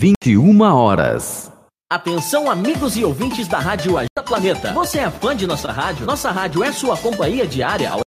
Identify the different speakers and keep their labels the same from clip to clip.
Speaker 1: 21 horas.
Speaker 2: Atenção, amigos e ouvintes da Rádio Agita Planeta. Você é fã de nossa rádio? Nossa rádio é sua companhia diária.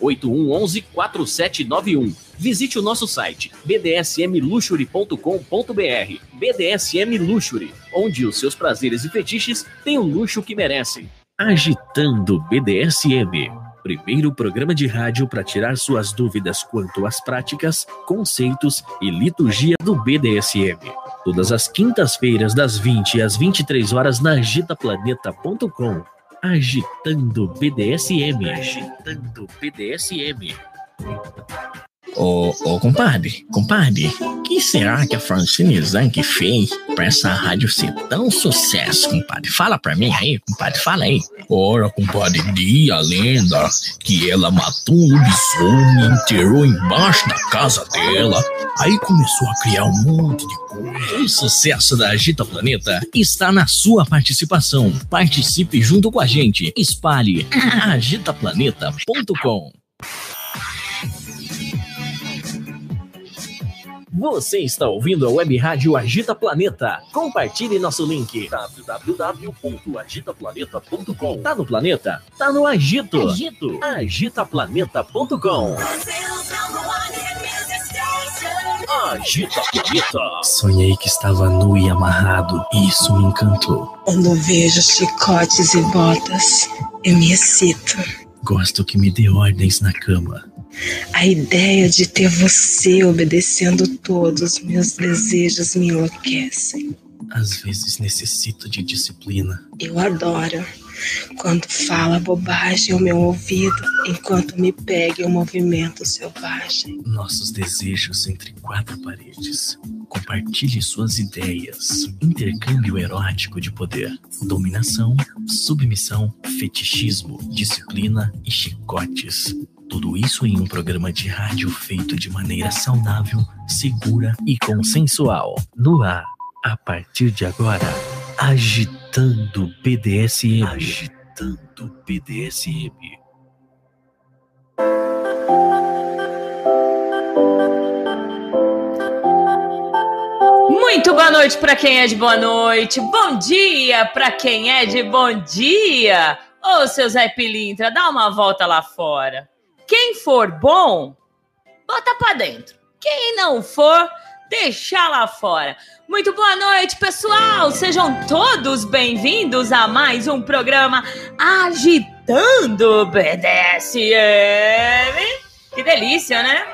Speaker 2: 8111 4791. Visite o nosso site bdsmluxury.com.br. BDSM Luxury, onde os seus prazeres e fetiches têm o luxo que merecem.
Speaker 3: Agitando BDSM. Primeiro programa de rádio para tirar suas dúvidas quanto às práticas, conceitos e liturgia do BDSM. Todas as quintas-feiras, das 20 às 23 horas, na agitaplaneta.com. Agitando BDSM. Agitando BDSM.
Speaker 4: Ô, ô, compadre, compadre, o que será que a Francine Zanck fez pra essa rádio ser tão sucesso, compadre? Fala pra mim aí, compadre, fala aí.
Speaker 5: Ora, compadre, diz a lenda que ela matou um lobisomem e enterrou embaixo da casa dela. Aí começou a criar um monte de coisa.
Speaker 3: O sucesso da Agita Planeta está na sua participação. Participe junto com a gente. Espalhe agitaplaneta.com. Você está ouvindo a Web Rádio Agita Planeta. Compartilhe nosso link www.agitaplaneta.com. Tá no planeta? Tá no Agito. Agito. Agitaplaneta.com. Agita Planeta.
Speaker 6: Sonhei que estava nu e amarrado, e isso me encantou.
Speaker 7: Quando vejo chicotes e botas, eu me excito.
Speaker 6: Gosto que me dê ordens na cama.
Speaker 7: A ideia de ter você obedecendo todos os meus desejos me enlouquecem.
Speaker 6: Às vezes necessito de disciplina.
Speaker 7: Eu adoro quando fala bobagem ao meu ouvido enquanto me pega um movimento selvagem.
Speaker 6: Nossos desejos entre quatro paredes. Compartilhe suas ideias. Intercâmbio erótico de poder. Dominação, submissão, fetichismo, disciplina e chicotes. Tudo isso em um programa de rádio feito de maneira saudável, segura e consensual. No ar, a partir de agora, agitando BDSM. Agitando BDSM.
Speaker 8: Muito boa noite para quem é de boa noite. Bom dia para quem é de bom dia. Ô, seu Zé Pilintra, dá uma volta lá fora. Quem for bom, bota para dentro. Quem não for, deixar lá fora. Muito boa noite, pessoal! Sejam todos bem-vindos a mais um programa Agitando BDSM. Que delícia, né?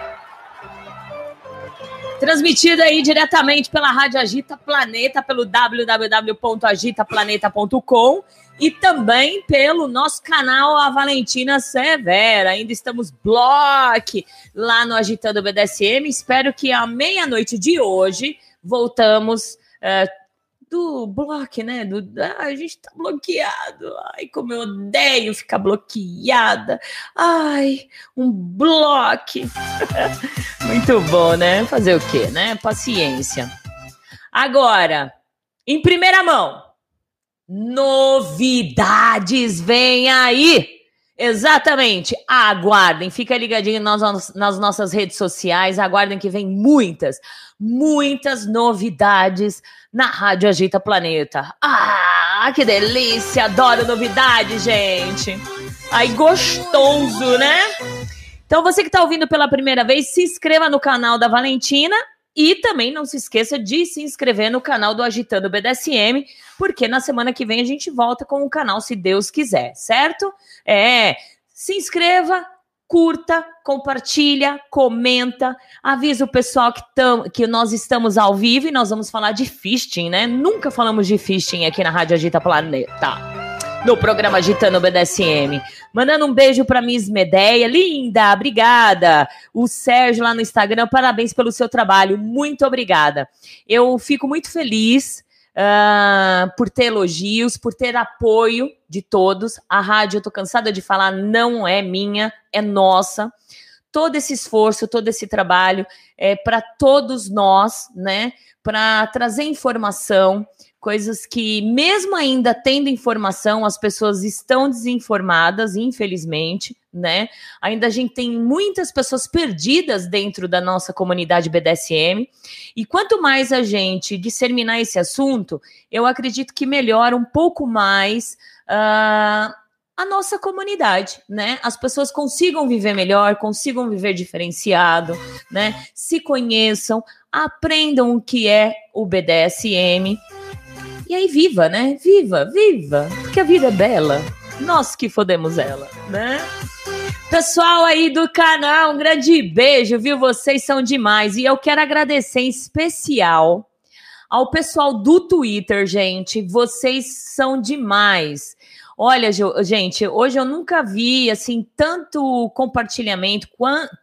Speaker 8: Transmitido aí diretamente pela Rádio Agita Planeta, pelo www.agitaplaneta.com e também pelo nosso canal A Valentina Severa. Ainda estamos block lá no Agitando BDSM. Espero que à meia-noite de hoje voltamos uh, do bloco, né? Do, ah, a gente tá bloqueado. Ai, como eu odeio ficar bloqueada. Ai, um bloco. Muito bom, né? Fazer o quê, né? Paciência. Agora, em primeira mão, Novidades vem aí! Exatamente, aguardem, fica ligadinho nas, nas nossas redes sociais, aguardem que vem muitas, muitas novidades na Rádio Agita Planeta. Ah, que delícia! Adoro novidade, gente! Aí, gostoso, né? Então, você que está ouvindo pela primeira vez, se inscreva no canal da Valentina e também não se esqueça de se inscrever no canal do Agitando BDSM, porque na semana que vem a gente volta com o canal, se Deus quiser, certo? É, se inscreva, curta, compartilha, comenta, avisa o pessoal que, tam, que nós estamos ao vivo e nós vamos falar de fisting, né? Nunca falamos de fisting aqui na Rádio Agita Planeta no programa Agitando BDSM. Mandando um beijo para Miss Medeia, linda, obrigada. O Sérgio lá no Instagram, parabéns pelo seu trabalho, muito obrigada. Eu fico muito feliz uh, por ter elogios, por ter apoio de todos. A rádio, eu tô cansada de falar, não é minha, é nossa. Todo esse esforço, todo esse trabalho é para todos nós, né? Para trazer informação, coisas que, mesmo ainda tendo informação, as pessoas estão desinformadas, infelizmente, né? Ainda a gente tem muitas pessoas perdidas dentro da nossa comunidade BDSM. E quanto mais a gente disseminar esse assunto, eu acredito que melhora um pouco mais. Uh, a nossa comunidade, né? As pessoas consigam viver melhor, consigam viver diferenciado, né? Se conheçam, aprendam o que é o BDSM e aí, viva, né? Viva, viva! Porque a vida é bela. Nós que fodemos ela, né? Pessoal aí do canal, um grande beijo, viu? Vocês são demais. E eu quero agradecer em especial ao pessoal do Twitter, gente. Vocês são demais. Olha, gente, hoje eu nunca vi assim tanto compartilhamento,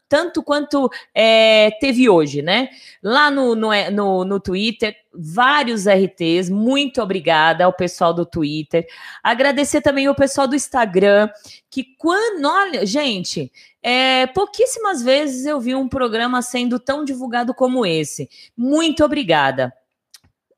Speaker 8: tanto quanto é, teve hoje, né? Lá no, no, no, no Twitter, vários RTs. Muito obrigada ao pessoal do Twitter. Agradecer também ao pessoal do Instagram, que quando. Olha, gente, é, pouquíssimas vezes eu vi um programa sendo tão divulgado como esse. Muito obrigada.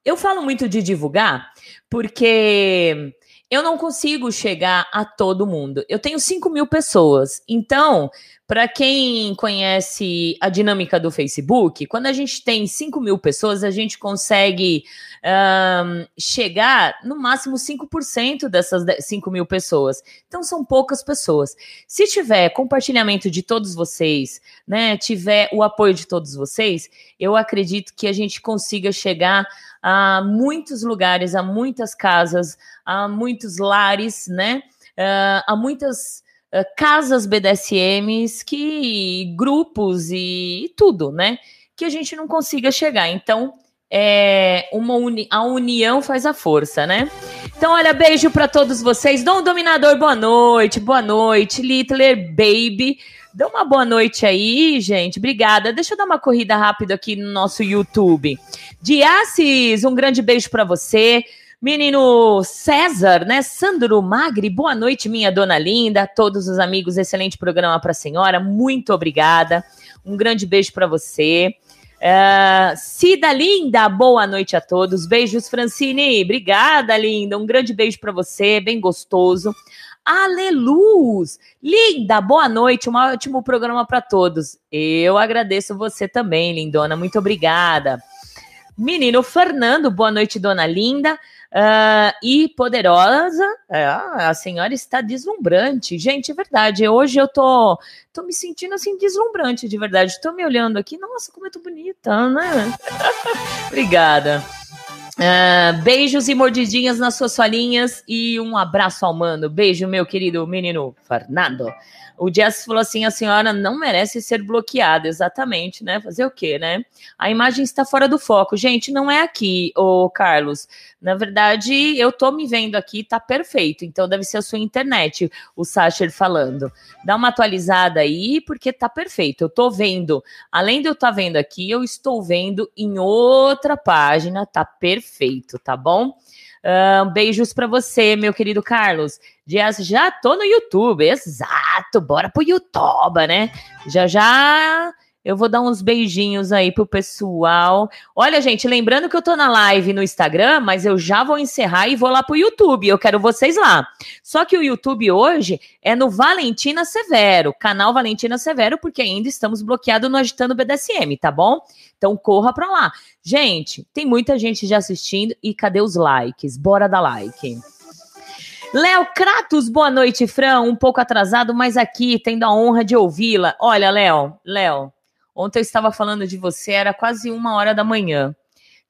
Speaker 8: Eu falo muito de divulgar porque eu não consigo chegar a todo mundo. Eu tenho 5 mil pessoas. Então, para quem conhece a dinâmica do Facebook, quando a gente tem 5 mil pessoas, a gente consegue um, chegar no máximo 5% dessas 5 mil pessoas. Então, são poucas pessoas. Se tiver compartilhamento de todos vocês, né, tiver o apoio de todos vocês, eu acredito que a gente consiga chegar a muitos lugares, a muitas casas, a muitos lares, né? Uh, a muitas casas BDSMs que grupos e, e, tudo, né? Que a gente não consiga chegar. Então, é uma uni a união faz a força, né? Então, olha, beijo para todos vocês. Dom Dominador, boa noite, boa noite. Littler Baby, Dá uma boa noite aí, gente. Obrigada. Deixa eu dar uma corrida rápida aqui no nosso YouTube. Diassis, um grande beijo para você. Menino César, né? Sandro Magri, boa noite, minha dona linda. Todos os amigos, excelente programa para a senhora. Muito obrigada. Um grande beijo para você. Uh, Cida Linda, boa noite a todos. Beijos, Francine. Obrigada, linda. Um grande beijo para você, bem gostoso. Aleluz! Linda, boa noite, um ótimo programa para todos. Eu agradeço você também, lindona, muito obrigada. Menino Fernando, boa noite, dona Linda. Uh, e poderosa, é, a senhora está deslumbrante. Gente, é verdade. Hoje eu tô, tô me sentindo assim, deslumbrante, de verdade. Tô me olhando aqui, nossa, como eu tô bonita, né? Obrigada. Uh, beijos e mordidinhas nas suas falinhas e um abraço ao mano. Beijo, meu querido menino Fernando. O Jess falou assim: a senhora não merece ser bloqueada, exatamente, né? Fazer o quê, né? A imagem está fora do foco. Gente, não é aqui, o Carlos. Na verdade, eu tô me vendo aqui, tá perfeito. Então deve ser a sua internet, o Sacher falando. Dá uma atualizada aí, porque tá perfeito. Eu tô vendo, além de eu estar tá vendo aqui, eu estou vendo em outra página, tá perfeito, tá bom? Uh, beijos para você, meu querido Carlos. Dias, já tô no YouTube, exato. Bora pro YouTube, né? Já já eu vou dar uns beijinhos aí pro pessoal. Olha, gente, lembrando que eu tô na live no Instagram, mas eu já vou encerrar e vou lá pro YouTube. Eu quero vocês lá. Só que o YouTube hoje é no Valentina Severo, canal Valentina Severo, porque ainda estamos bloqueados no Agitando BDSM, tá bom? Então corra pra lá. Gente, tem muita gente já assistindo e cadê os likes? Bora dar like. Léo Kratos, boa noite, Fran. Um pouco atrasado, mas aqui, tendo a honra de ouvi-la. Olha, Léo, Léo, Ontem eu estava falando de você, era quase uma hora da manhã.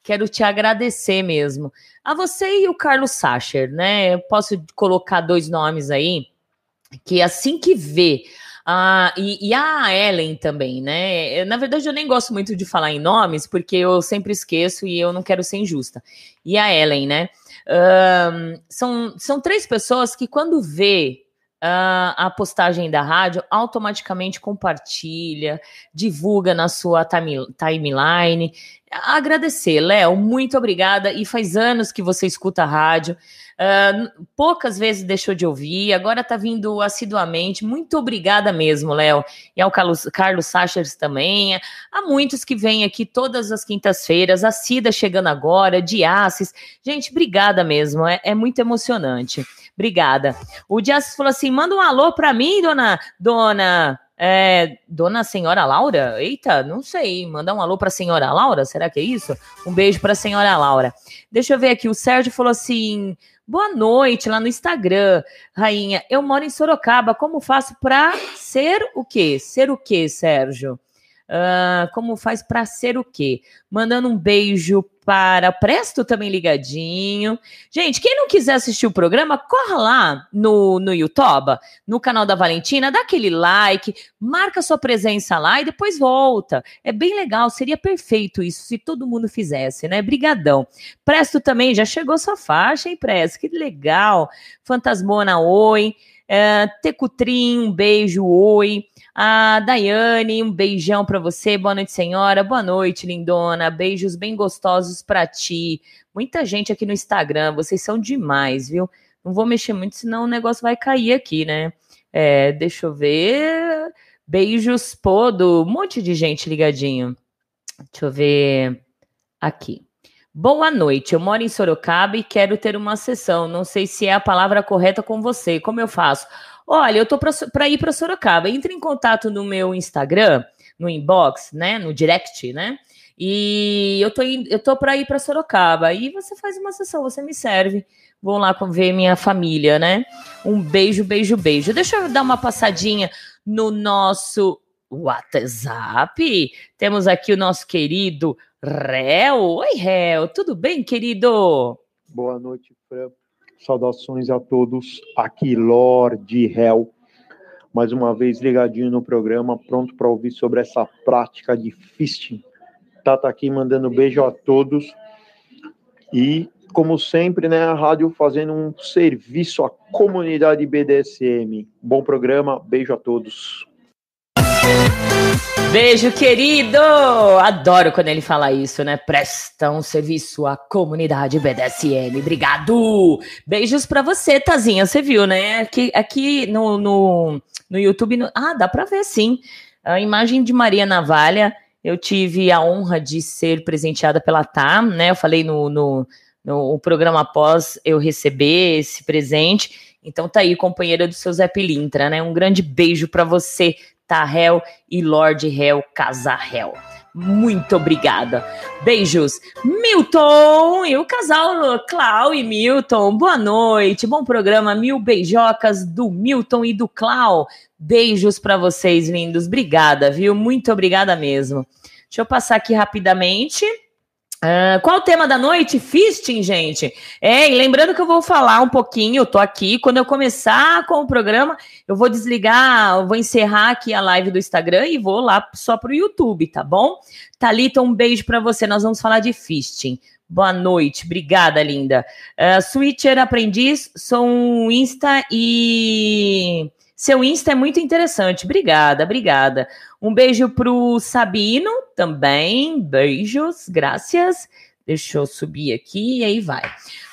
Speaker 8: Quero te agradecer mesmo. A você e o Carlos Sacher, né? Eu posso colocar dois nomes aí, que assim que vê. Ah, e, e, a Ellen também, né? Eu, na verdade, eu nem gosto muito de falar em nomes, porque eu sempre esqueço e eu não quero ser injusta. E a Ellen, né? Um, são, são três pessoas que, quando vê uh, a postagem da rádio, automaticamente compartilha, divulga na sua time, timeline. Agradecer, Léo, muito obrigada. E faz anos que você escuta a rádio. Uh, poucas vezes deixou de ouvir, agora está vindo assiduamente. Muito obrigada mesmo, Léo. E ao Carlos, Carlos Sachers também. Há muitos que vêm aqui todas as quintas-feiras. A Cida chegando agora, Diassis. Gente, obrigada mesmo. É, é muito emocionante. Obrigada. O Dias falou assim: manda um alô para mim, dona, dona, é, dona senhora Laura? Eita, não sei. Manda um alô para a senhora Laura? Será que é isso? Um beijo para a senhora Laura. Deixa eu ver aqui. O Sérgio falou assim: boa noite lá no Instagram, rainha. Eu moro em Sorocaba. Como faço para ser o quê? Ser o quê, Sérgio? Uh, como faz para ser o quê? Mandando um beijo para Presto também ligadinho. Gente, quem não quiser assistir o programa, corra lá no, no YouTube, no canal da Valentina, dá aquele like, marca sua presença lá e depois volta. É bem legal, seria perfeito isso se todo mundo fizesse, né? Brigadão. Presto também, já chegou sua faixa, hein, Presto? Que legal. Fantasmona, oi. É, Tecutrim, um beijo, oi. A Daiane, um beijão para você. Boa noite, senhora. Boa noite, lindona. Beijos bem gostosos para ti. Muita gente aqui no Instagram. Vocês são demais, viu? Não vou mexer muito, senão o negócio vai cair aqui, né? É, deixa eu ver. Beijos, pô, do um monte de gente ligadinho. Deixa eu ver aqui. Boa noite, eu moro em Sorocaba e quero ter uma sessão. Não sei se é a palavra correta com você. Como eu faço? Olha, eu tô para ir para Sorocaba. Entre em contato no meu Instagram, no inbox, né, no direct, né? E eu tô eu tô para ir para Sorocaba. Aí você faz uma sessão, você me serve. Vou lá ver minha família, né? Um beijo, beijo, beijo. Deixa eu dar uma passadinha no nosso WhatsApp. Temos aqui o nosso querido Réu. Oi, Réu. Tudo bem, querido?
Speaker 9: Boa noite, Fran. Saudações a todos. Aqui, Lorde Hell. Mais uma vez ligadinho no programa, pronto para ouvir sobre essa prática de fisting. Tata aqui mandando beijo a todos. E, como sempre, né, a rádio fazendo um serviço à comunidade BDSM. Bom programa, beijo a todos.
Speaker 8: Beijo, querido! Adoro quando ele fala isso, né? Presta um serviço à comunidade BDSM. Obrigado! Beijos para você, Tazinha. Você viu, né? Aqui, aqui no, no, no YouTube. No... Ah, dá para ver sim. A imagem de Maria Navalha. Eu tive a honra de ser presenteada pela TAM, né? Eu falei no, no, no programa após eu receber esse presente. Então tá aí, companheira do seu Zé Pilintra, né? Um grande beijo para você, Tahel e Lord Hell Casahel. Muito obrigada. Beijos. Milton e o casal Clau e Milton. Boa noite. Bom programa. Mil beijocas do Milton e do Clau. Beijos para vocês, lindos. Obrigada, viu? Muito obrigada mesmo. Deixa eu passar aqui rapidamente. Uh, qual o tema da noite? Fisting, gente. É, e lembrando que eu vou falar um pouquinho, eu tô aqui. Quando eu começar com o programa, eu vou desligar, eu vou encerrar aqui a live do Instagram e vou lá só pro YouTube, tá bom? Thalita, um beijo para você. Nós vamos falar de fisting. Boa noite, obrigada, linda. Uh, Switcher Aprendiz, sou um Insta e. Seu Insta é muito interessante. Obrigada, obrigada. Um beijo pro Sabino também. Beijos, graças. Deixa eu subir aqui e aí vai.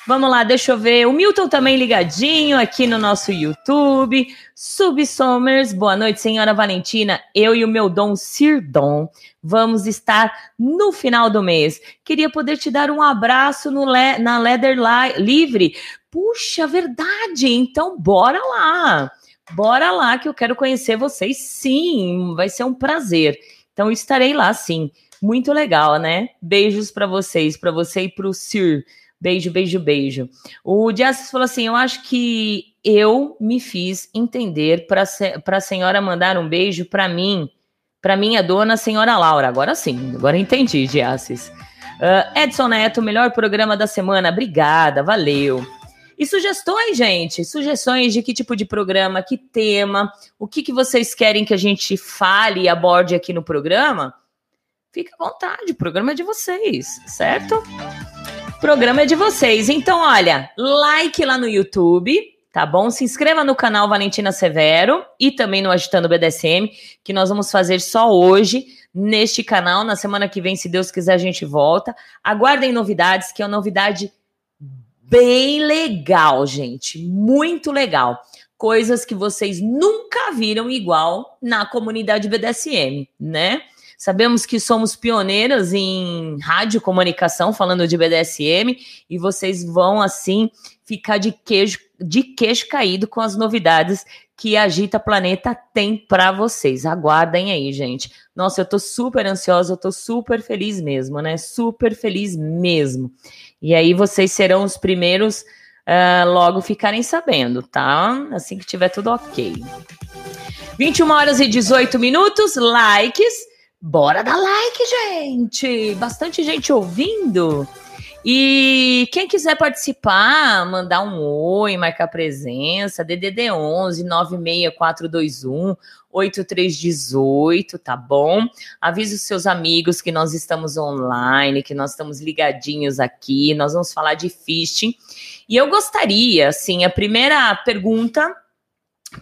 Speaker 8: Vamos lá, deixa eu ver. O Milton também ligadinho aqui no nosso YouTube. Sub Somers, boa noite, senhora Valentina. Eu e o meu dom Sirdom vamos estar no final do mês. Queria poder te dar um abraço no le na Leather Livre. Puxa, verdade. Então, bora lá. Bora lá que eu quero conhecer vocês, sim, vai ser um prazer. Então estarei lá, sim. Muito legal, né? Beijos para vocês, para você e para o Sir. Beijo, beijo, beijo. O Dias falou assim: eu acho que eu me fiz entender para a senhora mandar um beijo para mim, para minha dona, senhora Laura. Agora sim, agora entendi, Diassis. Uh, Edson Neto, melhor programa da semana. Obrigada, valeu. E sugestões, gente, sugestões de que tipo de programa, que tema, o que, que vocês querem que a gente fale e aborde aqui no programa, fique à vontade, o programa é de vocês, certo? O programa é de vocês. Então, olha, like lá no YouTube, tá bom? Se inscreva no canal Valentina Severo e também no Agitando BDSM, que nós vamos fazer só hoje neste canal. Na semana que vem, se Deus quiser, a gente volta. Aguardem novidades, que é uma novidade bem legal, gente. Muito legal. Coisas que vocês nunca viram igual na comunidade BDSM, né? Sabemos que somos pioneiras em rádio comunicação falando de BDSM e vocês vão assim ficar de queijo de queixo caído com as novidades que a Agita Planeta tem para vocês. Aguardem aí, gente. Nossa, eu tô super ansiosa, eu tô super feliz mesmo, né? Super feliz mesmo. E aí vocês serão os primeiros uh, logo ficarem sabendo, tá? Assim que tiver tudo ok. 21 horas e 18 minutos, likes. Bora dar like, gente! Bastante gente ouvindo. E quem quiser participar, mandar um oi, marcar presença, DDD 11 96421 8318, tá bom? Avise os seus amigos que nós estamos online, que nós estamos ligadinhos aqui, nós vamos falar de fisting. E eu gostaria, assim, a primeira pergunta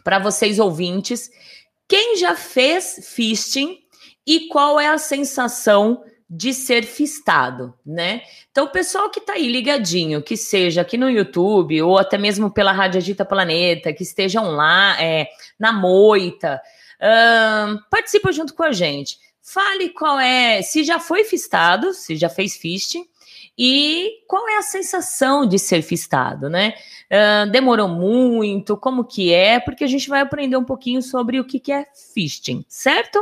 Speaker 8: para vocês ouvintes, quem já fez fisting e qual é a sensação de ser fistado, né? Então, o pessoal que tá aí ligadinho, que seja aqui no YouTube ou até mesmo pela Rádio Agita Planeta, que estejam lá é, na moita, uh, participa junto com a gente. Fale qual é, se já foi fistado, se já fez fisting, e qual é a sensação de ser fistado, né? Uh, demorou muito, como que é, porque a gente vai aprender um pouquinho sobre o que, que é fisting, certo?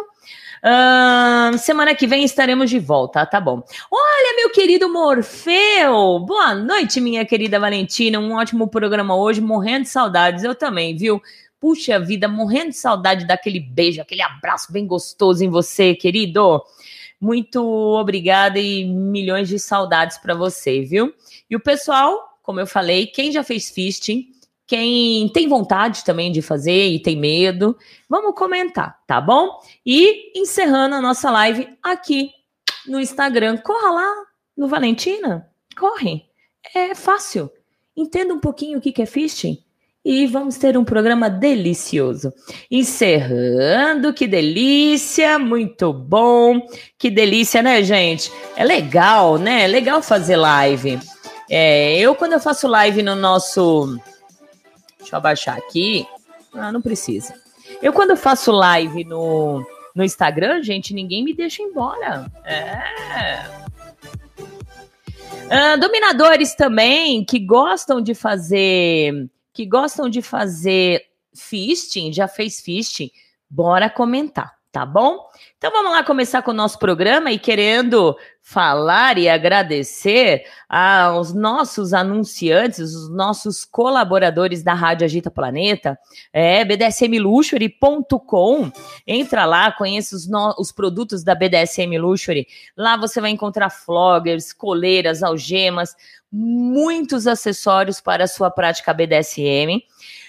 Speaker 8: Semana que vem estaremos de volta, tá bom. Olha, meu querido Morfeu! Boa noite, minha querida Valentina. Um ótimo programa hoje, morrendo de saudades. Eu também, viu? Puxa vida, morrendo de saudade daquele beijo, aquele abraço bem gostoso em você, querido. Muito obrigada e milhões de saudades para você, viu? E o pessoal, como eu falei, quem já fez fisting, quem tem vontade também de fazer e tem medo, vamos comentar, tá bom? E encerrando a nossa live aqui no Instagram, corra lá no Valentina, corre. É fácil. Entenda um pouquinho o que é fisting e vamos ter um programa delicioso. Encerrando, que delícia, muito bom, que delícia, né, gente? É legal, né? É legal fazer live. É, eu, quando eu faço live no nosso Deixa eu abaixar aqui. Ah, não precisa. Eu, quando faço live no, no Instagram, gente, ninguém me deixa embora. É. Ah, dominadores também que gostam de fazer. Que gostam de fazer fisting, já fez fisting, bora comentar tá bom? Então vamos lá começar com o nosso programa e querendo falar e agradecer aos nossos anunciantes, os nossos colaboradores da Rádio Agita Planeta, é bdsmluxury.com. Entra lá, conheça os, os produtos da BDSM Luxury. Lá você vai encontrar floggers, coleiras, algemas, muitos acessórios para a sua prática BDSM.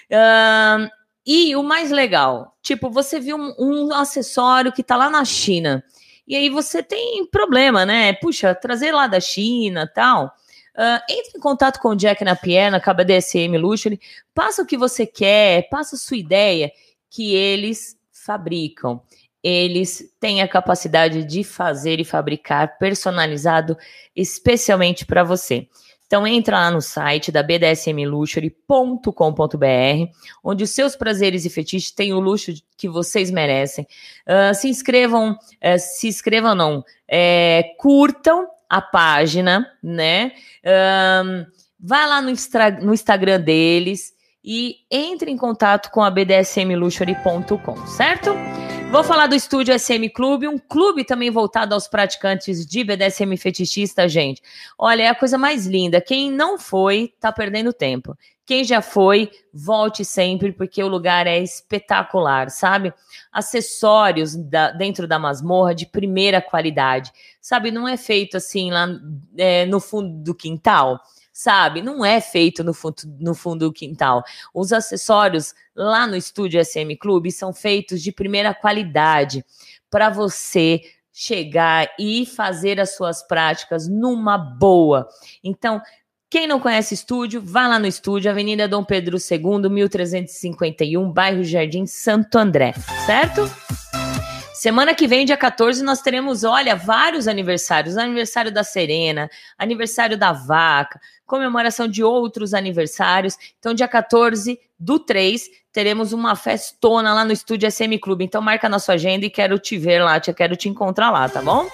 Speaker 8: Uh, e o mais legal, tipo, você viu um, um acessório que tá lá na China. E aí você tem problema, né? Puxa, trazer lá da China tal. Uh, entre em contato com o Jack Napier, na KBDSM Luxury, passa o que você quer, passa a sua ideia, que eles fabricam. Eles têm a capacidade de fazer e fabricar personalizado especialmente para você. Então entra lá no site da bdsmluxury.com.br, onde os seus prazeres e fetiches têm o luxo que vocês merecem. Uh, se inscrevam, uh, se inscrevam não, é, curtam a página, né? Um, vai lá no, no Instagram deles e entre em contato com a bdsmluxury.com, certo? Vou falar do Estúdio SM Clube, um clube também voltado aos praticantes de BDSM fetichista, gente. Olha, é a coisa mais linda. Quem não foi, tá perdendo tempo. Quem já foi, volte sempre, porque o lugar é espetacular, sabe? Acessórios da, dentro da masmorra de primeira qualidade, sabe? Não é feito assim lá é, no fundo do quintal sabe? Não é feito no fundo, no fundo do quintal. Os acessórios lá no estúdio SM Clube são feitos de primeira qualidade para você chegar e fazer as suas práticas numa boa. Então, quem não conhece estúdio, vá lá no estúdio, Avenida Dom Pedro II, 1351, bairro Jardim Santo André, certo? Semana que vem, dia 14, nós teremos, olha, vários aniversários. Aniversário da Serena, aniversário da Vaca, comemoração de outros aniversários. Então, dia 14 do 3, teremos uma festona lá no estúdio SM Clube. Então, marca na sua agenda e quero te ver lá, te, quero te encontrar lá, tá bom?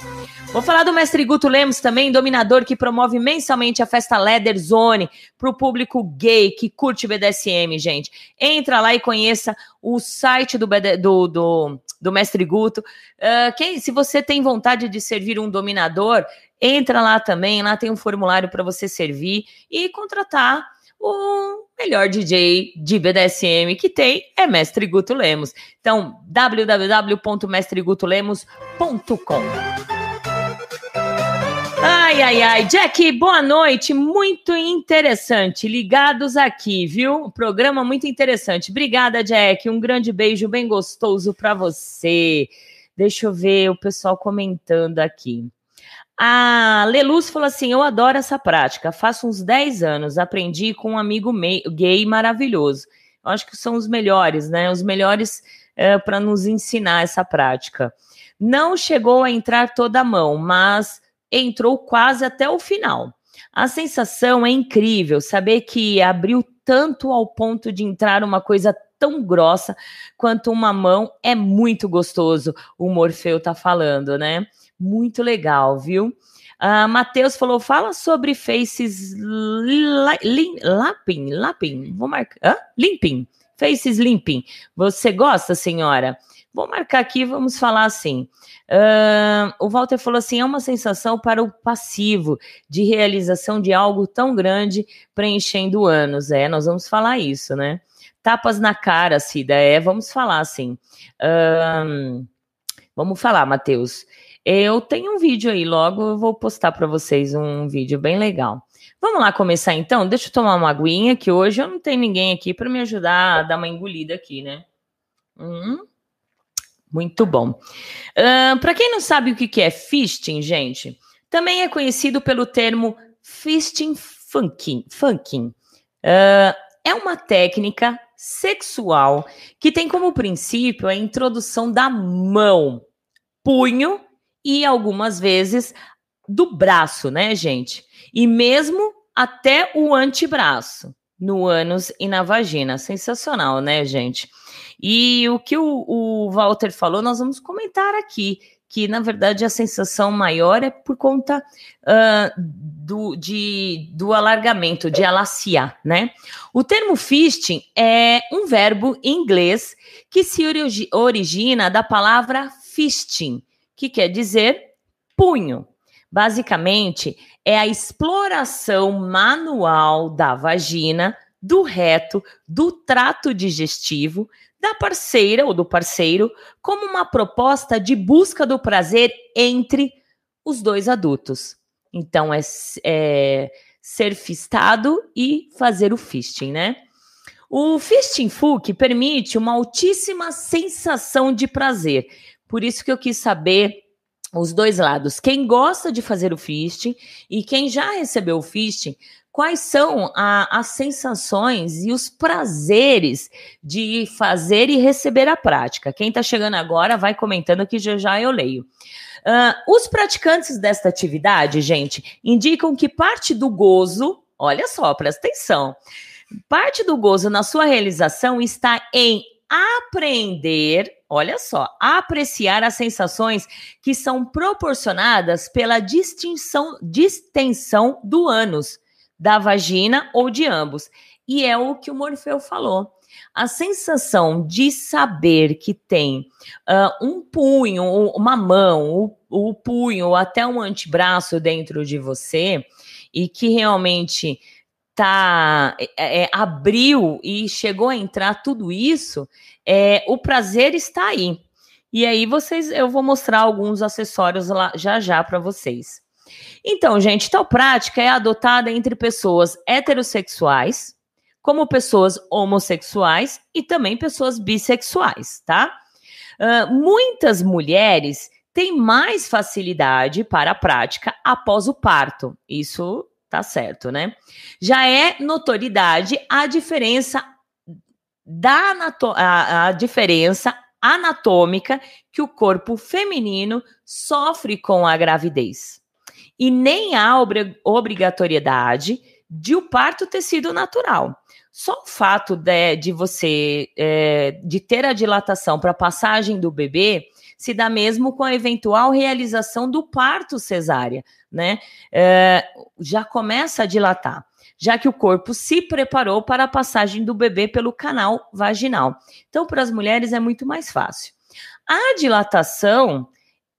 Speaker 8: Vou falar do mestre Guto Lemos também, dominador que promove mensalmente a festa Leather Zone para o público gay que curte BDSM, gente. Entra lá e conheça o site do, do, do, do mestre Guto. Uh, quem, se você tem vontade de servir um dominador, entra lá também. Lá tem um formulário para você servir e contratar o melhor DJ de BDSM que tem é Mestre Guto Lemos. Então, www.mestregutolemos.com. Ai, ai, ai. Jack, boa noite. Muito interessante. Ligados aqui, viu? Programa muito interessante. Obrigada, Jack. Um grande beijo bem gostoso para você. Deixa eu ver o pessoal comentando aqui. A Leluz falou assim: Eu adoro essa prática. Faço uns 10 anos. Aprendi com um amigo gay maravilhoso. Eu acho que são os melhores, né? Os melhores é, para nos ensinar essa prática. Não chegou a entrar toda a mão, mas entrou quase até o final. A sensação é incrível saber que abriu tanto ao ponto de entrar uma coisa tão grossa quanto uma mão é muito gostoso. O Morfeu tá falando, né? Muito legal, viu? Uh, Matheus falou: fala sobre faces lapping, lapping, vou marcar, Hã? limping, faces limping. Você gosta, senhora? Vou marcar aqui, vamos falar assim. Uh, o Walter falou assim: é uma sensação para o passivo de realização de algo tão grande preenchendo anos. É, nós vamos falar isso, né? Tapas na cara, Cida, é, vamos falar assim. Uh, vamos falar, Matheus. Eu tenho um vídeo aí, logo eu vou postar para vocês um vídeo bem legal. Vamos lá começar então? Deixa eu tomar uma aguinha, que hoje eu não tenho ninguém aqui para me ajudar a dar uma engolida aqui, né? Hum. Muito bom. Uh, Para quem não sabe o que é fisting, gente, também é conhecido pelo termo fisting funking. funking. Uh, é uma técnica sexual que tem como princípio a introdução da mão, punho e algumas vezes do braço, né, gente? E mesmo até o antebraço, no ânus e na vagina. Sensacional, né, gente? E o que o, o Walter falou, nós vamos comentar aqui que na verdade a sensação maior é por conta uh, do, de, do alargamento, de alaciar, né? O termo fisting é um verbo em inglês que se origina da palavra fisting, que quer dizer punho. Basicamente, é a exploração manual da vagina, do reto, do trato digestivo, da parceira ou do parceiro, como uma proposta de busca do prazer entre os dois adultos. Então, é, é ser fistado e fazer o fisting, né? O fisting fuck permite uma altíssima sensação de prazer. Por isso que eu quis saber os dois lados. Quem gosta de fazer o fisting e quem já recebeu o fisting, quais são a, as sensações e os prazeres de fazer e receber a prática. Quem está chegando agora vai comentando que já já eu leio. Uh, os praticantes desta atividade, gente, indicam que parte do gozo, olha só, presta atenção, parte do gozo na sua realização está em aprender, olha só, apreciar as sensações que são proporcionadas pela distinção, distensão do ânus, da vagina ou de ambos. E é o que o Morfeu falou a sensação de saber que tem uh, um punho, uma mão, o, o punho, ou até um antebraço dentro de você, e que realmente tá é, é, abriu e chegou a entrar tudo isso, é, o prazer está aí. E aí vocês, eu vou mostrar alguns acessórios lá já já para vocês. Então, gente, tal prática é adotada entre pessoas heterossexuais, como pessoas homossexuais e também pessoas bissexuais, tá? Uh, muitas mulheres têm mais facilidade para a prática após o parto. Isso tá certo, né? Já é notoriedade a diferença da a, a diferença anatômica que o corpo feminino sofre com a gravidez. E nem há obrigatoriedade de o parto ter sido natural. Só o fato de, de você é, de ter a dilatação para a passagem do bebê se dá mesmo com a eventual realização do parto cesárea, né? É, já começa a dilatar, já que o corpo se preparou para a passagem do bebê pelo canal vaginal. Então, para as mulheres é muito mais fácil. A dilatação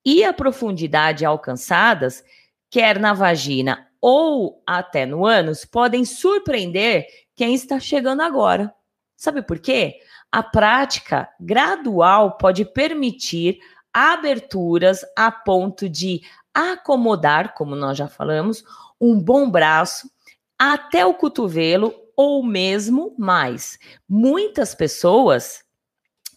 Speaker 8: e a profundidade alcançadas, quer na vagina ou até no ânus podem surpreender quem está chegando agora. Sabe por quê? A prática gradual pode permitir aberturas a ponto de acomodar, como nós já falamos, um bom braço até o cotovelo ou mesmo mais. Muitas pessoas,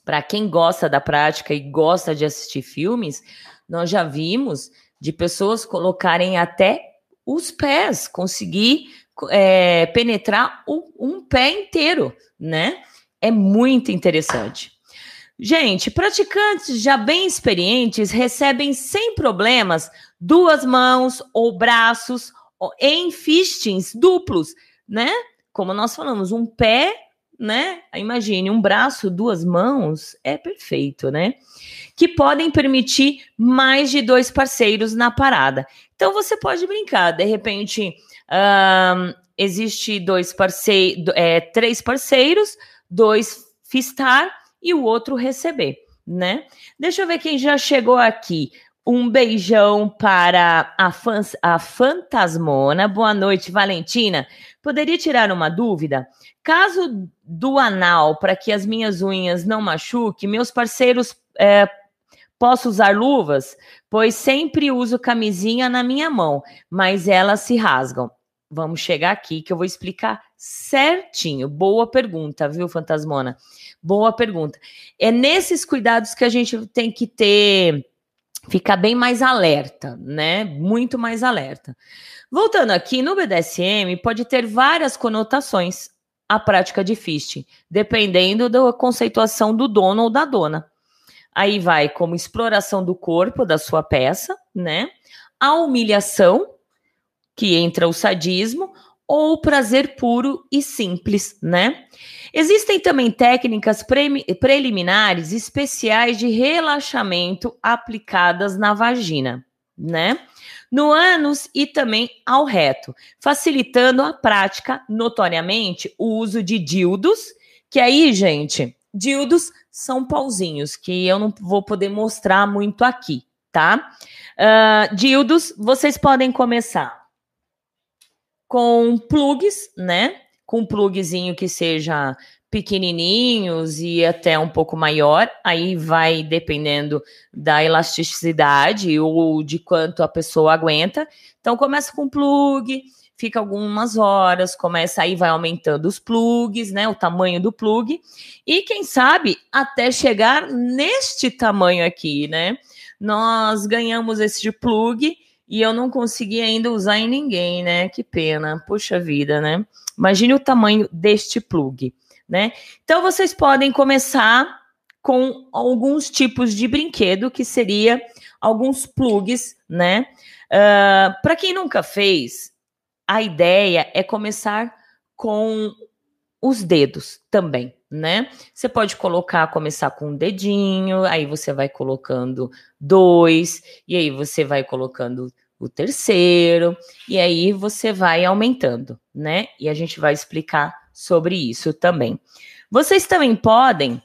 Speaker 8: para quem gosta da prática e gosta de assistir filmes, nós já vimos de pessoas colocarem até os pés, conseguir é, penetrar o, um pé inteiro, né? É muito interessante. Gente, praticantes já bem experientes recebem sem problemas duas mãos ou braços em fistings duplos, né? Como nós falamos, um pé, né? Imagine, um braço, duas mãos, é perfeito, né? Que podem permitir mais de dois parceiros na parada. Então você pode brincar, de repente um, existe dois parceiros, é, três parceiros, dois fistar e o outro receber, né? Deixa eu ver quem já chegou aqui. Um beijão para a, fans, a Fantasmona. Boa noite, Valentina. Poderia tirar uma dúvida? Caso do anal, para que as minhas unhas não machuquem, meus parceiros é, Posso usar luvas? Pois sempre uso camisinha na minha mão, mas elas se rasgam. Vamos chegar aqui que eu vou explicar certinho. Boa pergunta, viu, Fantasmona? Boa pergunta. É nesses cuidados que a gente tem que ter, ficar bem mais alerta, né? Muito mais alerta. Voltando aqui, no BDSM pode ter várias conotações a prática de fisting, dependendo da conceituação do dono ou da dona. Aí vai como exploração do corpo da sua peça, né? A humilhação, que entra o sadismo, ou prazer puro e simples, né? Existem também técnicas pre preliminares especiais de relaxamento aplicadas na vagina, né? No ânus e também ao reto, facilitando a prática, notoriamente, o uso de dildos, que aí, gente, dildos são pauzinhos, que eu não vou poder mostrar muito aqui, tá? Uh, dildos, vocês podem começar com plugs, né? Com um plugzinho que seja pequenininhos e até um pouco maior, aí vai dependendo da elasticidade ou de quanto a pessoa aguenta. Então começa com plug, fica algumas horas, começa aí vai aumentando os plugs, né, o tamanho do plug e quem sabe até chegar neste tamanho aqui, né? Nós ganhamos esse plug e eu não consegui ainda usar em ninguém, né? Que pena. Puxa vida, né? Imagine o tamanho deste plug né? Então vocês podem começar com alguns tipos de brinquedo que seria alguns plugs, né? Uh, Para quem nunca fez, a ideia é começar com os dedos também, né? Você pode colocar, começar com um dedinho, aí você vai colocando dois, e aí você vai colocando o terceiro, e aí você vai aumentando, né? E a gente vai explicar sobre isso também. Vocês também podem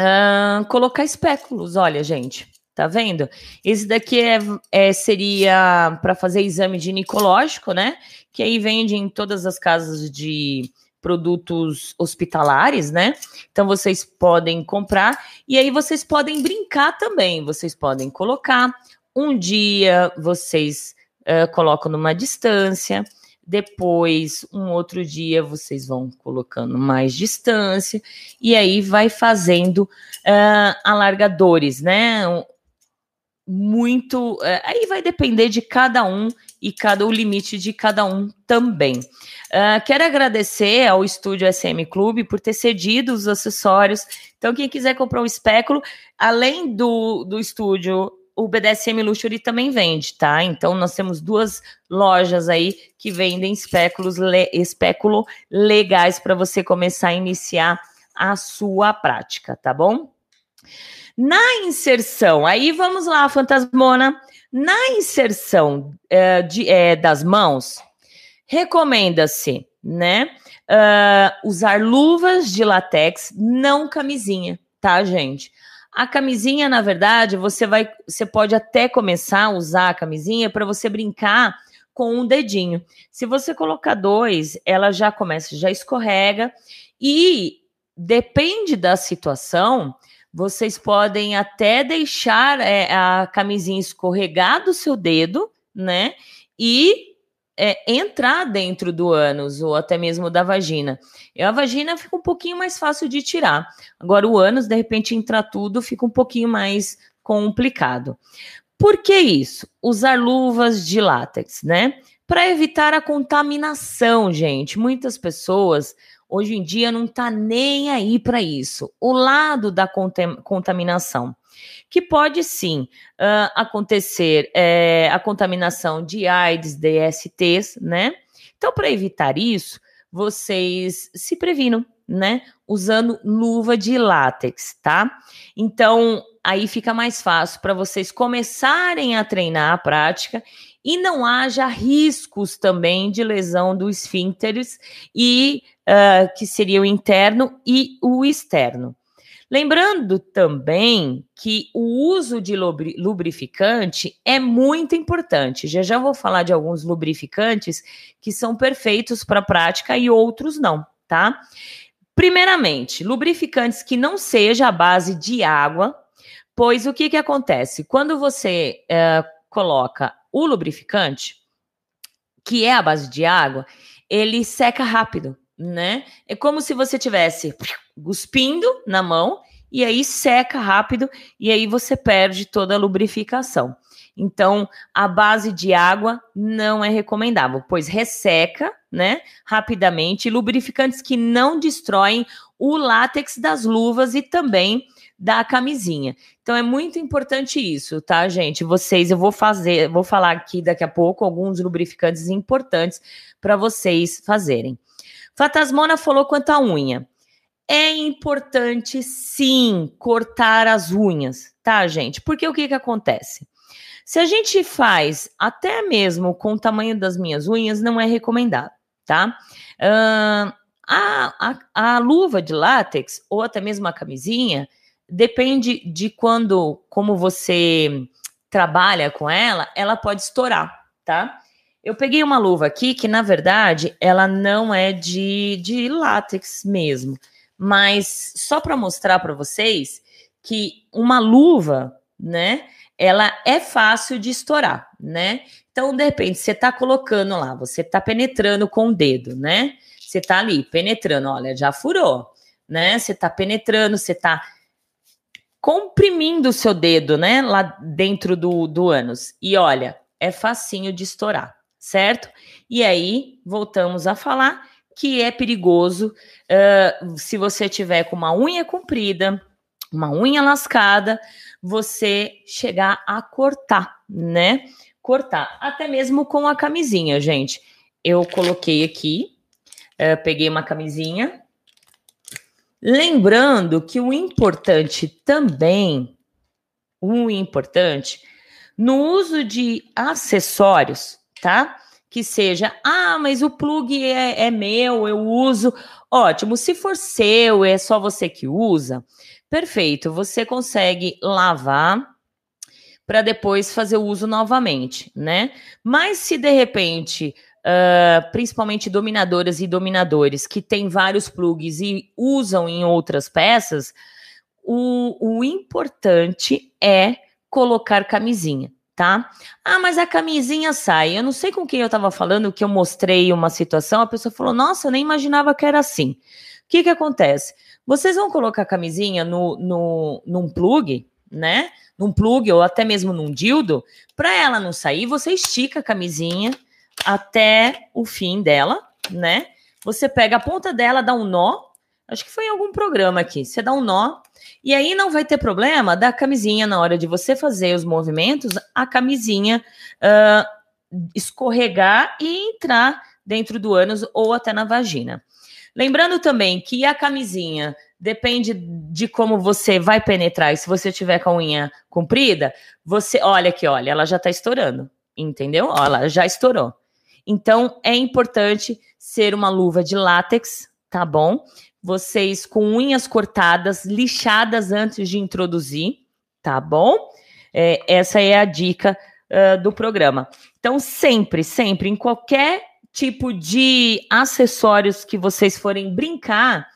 Speaker 8: uh, colocar espéculos, olha, gente. Tá vendo? Esse daqui é, é seria para fazer exame ginecológico, né? Que aí vende em todas as casas de produtos hospitalares, né? Então vocês podem comprar e aí vocês podem brincar também. Vocês podem colocar. Um dia vocês uh, colocam numa distância, depois, um outro dia, vocês vão colocando mais distância, e aí vai fazendo uh, alargadores, né? Muito. Uh, aí vai depender de cada um e cada o limite de cada um também. Uh, quero agradecer ao estúdio SM Clube por ter cedido os acessórios. Então, quem quiser comprar um espéculo, além do, do estúdio o BDSM Luxury também vende, tá? Então nós temos duas lojas aí que vendem espéculos le, espéculo legais para você começar a iniciar a sua prática, tá bom? Na inserção, aí vamos lá, Fantasmona. Na inserção é, de, é, das mãos, recomenda-se, né? Uh, usar luvas de latex, não camisinha, tá, gente? A camisinha, na verdade, você vai, você pode até começar a usar a camisinha para você brincar com um dedinho. Se você colocar dois, ela já começa, já escorrega e depende da situação. Vocês podem até deixar é, a camisinha escorregar do seu dedo, né? E é, entrar dentro do ânus ou até mesmo da vagina. E a vagina fica um pouquinho mais fácil de tirar. Agora, o ânus, de repente, entrar tudo fica um pouquinho mais complicado. Por que isso? Usar luvas de látex, né? Para evitar a contaminação, gente. Muitas pessoas hoje em dia não tá nem aí para isso. O lado da contaminação que pode sim uh, acontecer é, a contaminação de AIDS, DSTs, né? Então, para evitar isso, vocês se previnam, né? Usando luva de látex, tá? Então, aí fica mais fácil para vocês começarem a treinar a prática e não haja riscos também de lesão dos esfíncteres e uh, que seria o interno e o externo. Lembrando também que o uso de lubrificante é muito importante. Já já vou falar de alguns lubrificantes que são perfeitos para a prática e outros não, tá? Primeiramente, lubrificantes que não seja a base de água, pois o que, que acontece? Quando você é, coloca o lubrificante, que é a base de água, ele seca rápido, né? É como se você tivesse cuspindo na mão e aí seca rápido e aí você perde toda a lubrificação. Então, a base de água não é recomendável, pois resseca, né, rapidamente, lubrificantes que não destroem o látex das luvas e também da camisinha. Então é muito importante isso, tá, gente? Vocês, eu vou fazer, vou falar aqui daqui a pouco alguns lubrificantes importantes para vocês fazerem. Fatasmona falou quanto à unha. É importante sim cortar as unhas, tá, gente? Porque o que que acontece? Se a gente faz até mesmo com o tamanho das minhas unhas, não é recomendado, tá? Uh, A, a, a luva de látex, ou até mesmo a camisinha, depende de quando, como você trabalha com ela, ela pode estourar, tá? Eu peguei uma luva aqui que, na verdade, ela não é de, de látex mesmo, mas só para mostrar para vocês que uma luva, né, ela é fácil de estourar, né? Então, de repente, você está colocando lá, você está penetrando com o dedo, né? Você está ali penetrando, olha, já furou, né? Você está penetrando, você está comprimindo o seu dedo, né, lá dentro do, do ânus. E olha, é facinho de estourar, certo? E aí, voltamos a falar que é perigoso uh, se você tiver com uma unha comprida, uma unha lascada, você chegar a cortar, né? Cortar, até mesmo com a camisinha, gente. Eu coloquei aqui, uh, peguei uma camisinha, Lembrando que o importante também, o importante, no uso de acessórios, tá? Que seja, ah, mas o plug é, é meu, eu uso. Ótimo, se for seu, é só você que usa, perfeito, você consegue lavar para depois fazer o uso novamente, né? Mas se de repente uh, principalmente dominadoras e dominadores, que têm vários plugs e usam em outras peças, o, o importante é colocar camisinha, tá? Ah, mas a camisinha sai. Eu não sei com quem eu estava falando, que eu mostrei uma situação, a pessoa falou: Nossa, eu nem imaginava que era assim. O que que acontece? Vocês vão colocar a camisinha no, no, num plug, né? Num plug ou até mesmo num dildo, para ela não sair, você estica a camisinha, até o fim dela, né? Você pega a ponta dela, dá um nó. Acho que foi em algum programa aqui. Você dá um nó. E aí não vai ter problema da camisinha na hora de você fazer os movimentos, a camisinha uh, escorregar e entrar dentro do ânus ou até na vagina. Lembrando também que a camisinha depende de como você vai penetrar. E se você tiver com a unha comprida, você olha aqui, olha, ela já tá estourando, entendeu? Olha, ela já estourou. Então, é importante ser uma luva de látex, tá bom? Vocês com unhas cortadas, lixadas antes de introduzir, tá bom? É, essa é a dica uh, do programa. Então, sempre, sempre, em qualquer tipo de acessórios que vocês forem brincar,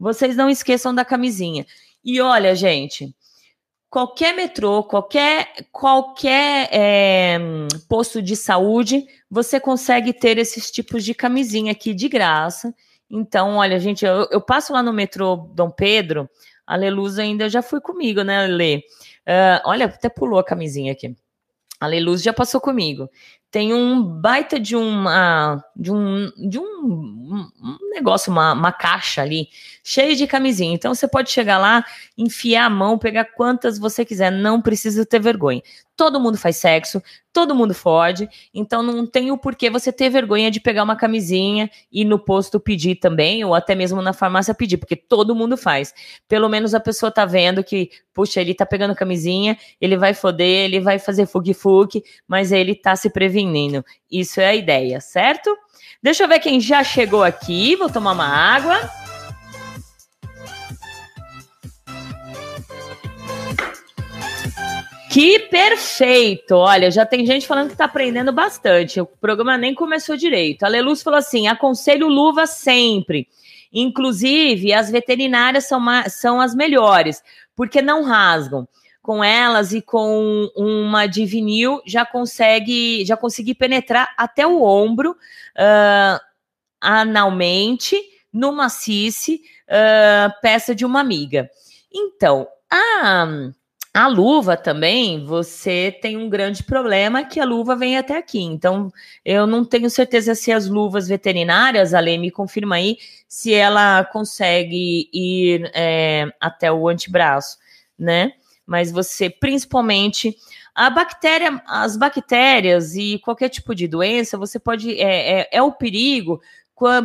Speaker 8: vocês não esqueçam da camisinha. E olha, gente, qualquer metrô, qualquer, qualquer é, posto de saúde, você consegue ter esses tipos de camisinha aqui de graça. Então, olha, gente, eu, eu passo lá no metrô Dom Pedro, a Leluz ainda já foi comigo, né, Lê? Uh, olha, até pulou a camisinha aqui. A Leluz já passou comigo tem um baita de uma de um de um, um negócio, uma, uma, caixa ali, cheia de camisinha. Então você pode chegar lá, enfiar a mão, pegar quantas você quiser, não precisa ter vergonha. Todo mundo faz sexo, todo mundo fode, então não tem o porquê você ter vergonha de pegar uma camisinha e no posto pedir também, ou até mesmo na farmácia pedir, porque todo mundo faz. Pelo menos a pessoa tá vendo que, puxa, ele tá pegando camisinha, ele vai foder, ele vai fazer fugue-fugue, mas ele tá se prevenindo. Isso é a ideia, certo? Deixa eu ver quem já chegou aqui, vou tomar uma água. Que perfeito! Olha, já tem gente falando que está aprendendo bastante. O programa nem começou direito. A Leluz falou assim: aconselho luva sempre. Inclusive, as veterinárias são, são as melhores, porque não rasgam. Com elas e com uma de vinil, já consegue, já consegui penetrar até o ombro, uh, analmente, no macice, uh, peça de uma amiga. Então, a a luva também, você tem um grande problema que a luva vem até aqui. Então, eu não tenho certeza se as luvas veterinárias, a Lê me confirma aí, se ela consegue ir é, até o antebraço, né? Mas você, principalmente, a bactéria, as bactérias e qualquer tipo de doença, você pode. É, é, é o perigo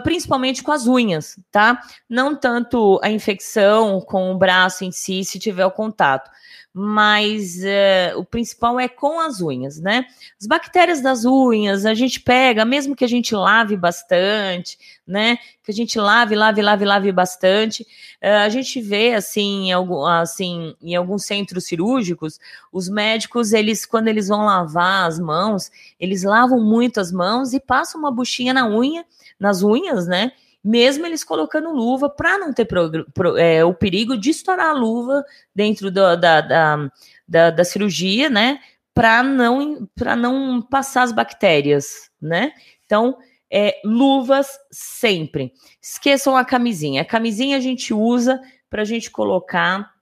Speaker 8: principalmente com as unhas, tá? Não tanto a infecção com o braço em si, se tiver o contato, mas uh, o principal é com as unhas, né? As bactérias das unhas, a gente pega, mesmo que a gente lave bastante, né? Que a gente lave, lave, lave, lave bastante. Uh, a gente vê, assim em, algum, assim, em alguns centros cirúrgicos, os médicos, eles, quando eles vão lavar as mãos, eles lavam muito as mãos e passam uma buchinha na unha, nas unhas, né? Mesmo eles colocando luva para não ter pro, pro, é, o perigo de estourar a luva dentro do, da, da, da, da, cirurgia, né? Para não, não passar as bactérias, né? Então, é, luvas sempre. Esqueçam a camisinha. A camisinha a gente usa para a gente colocar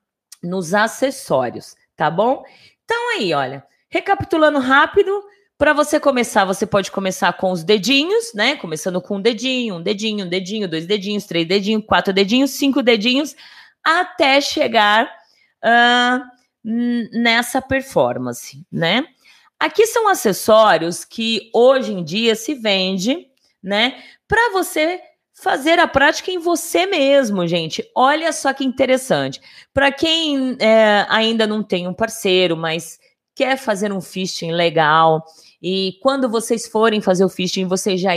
Speaker 8: nos acessórios, tá bom? Então aí, olha, recapitulando rápido, para você começar, você pode começar com os dedinhos, né? Começando com um dedinho, um dedinho, um dedinho, dois dedinhos, três dedinhos, quatro dedinhos, cinco dedinhos, até chegar uh, nessa performance, né? Aqui são acessórios que hoje em dia se vende, né? Para você fazer a prática em você mesmo, gente. Olha só que interessante. Para quem é, ainda não tem um parceiro, mas quer fazer um fisting legal, e quando vocês forem fazer o fisting, vocês já,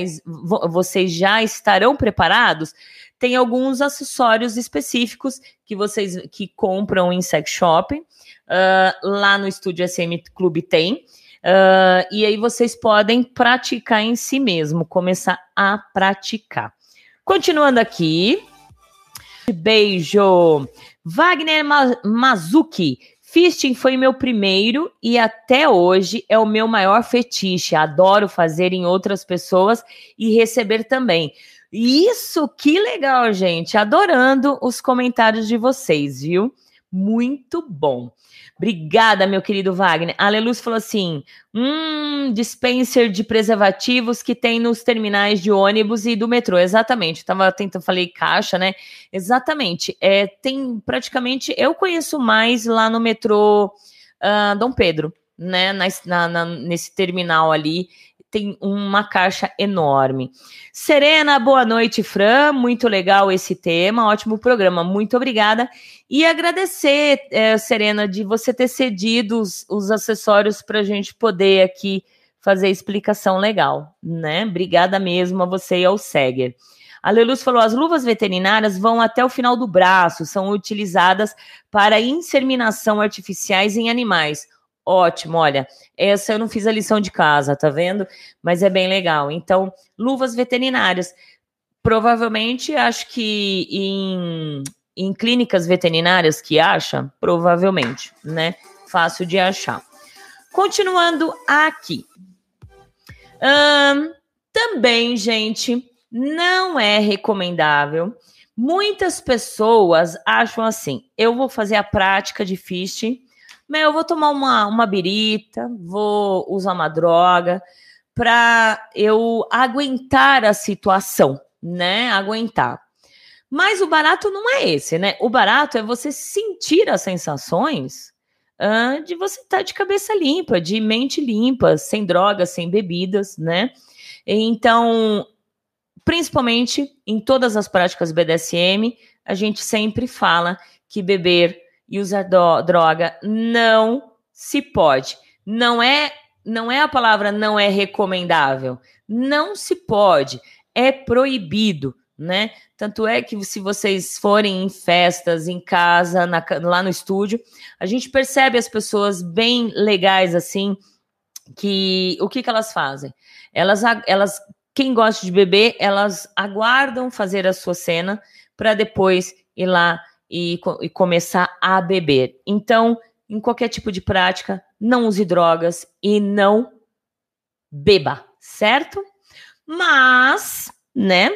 Speaker 8: vocês já estarão preparados. Tem alguns acessórios específicos que vocês que compram em sex shop. Uh, lá no estúdio SM Clube tem. Uh, e aí vocês podem praticar em si mesmo, começar a praticar. Continuando aqui. Beijo. Wagner Mazuki. Fisting foi meu primeiro e até hoje é o meu maior fetiche. Adoro fazer em outras pessoas e receber também. Isso que legal, gente. Adorando os comentários de vocês, viu? Muito bom. Obrigada, meu querido Wagner. A Leluz falou assim: hum, dispenser de preservativos que tem nos terminais de ônibus e do metrô. Exatamente. Tava tentando, falei caixa, né? Exatamente. É, tem praticamente. Eu conheço mais lá no metrô uh, Dom Pedro, né? Na, na, nesse terminal ali tem uma caixa enorme. Serena, boa noite, Fran. Muito legal esse tema, ótimo programa. Muito obrigada. E agradecer, é, Serena, de você ter cedido os, os acessórios para a gente poder aqui fazer explicação legal, né? Obrigada mesmo a você e ao Seger. A Leluz falou: as luvas veterinárias vão até o final do braço, são utilizadas para inseminação artificiais em animais. Ótimo, olha, essa eu não fiz a lição de casa, tá vendo? Mas é bem legal. Então, luvas veterinárias. Provavelmente, acho que em, em clínicas veterinárias que acha, provavelmente, né? Fácil de achar. Continuando aqui. também, gente, não é recomendável. Muitas pessoas acham assim: eu vou fazer a prática de fishing meu, eu vou tomar uma, uma birita, vou usar uma droga para eu aguentar a situação, né? Aguentar. Mas o barato não é esse, né? O barato é você sentir as sensações uh, de você estar tá de cabeça limpa, de mente limpa, sem drogas, sem bebidas, né? Então, principalmente em todas as práticas BDSM, a gente sempre fala que beber e usar droga não se pode. Não é não é a palavra não é recomendável. Não se pode. É proibido, né? Tanto é que se vocês forem em festas, em casa, na, lá no estúdio, a gente percebe as pessoas bem legais assim, que o que, que elas fazem? Elas, elas, quem gosta de beber, elas aguardam fazer a sua cena para depois ir lá e, e começar a beber. Então, em qualquer tipo de prática, não use drogas e não beba, certo? Mas, né,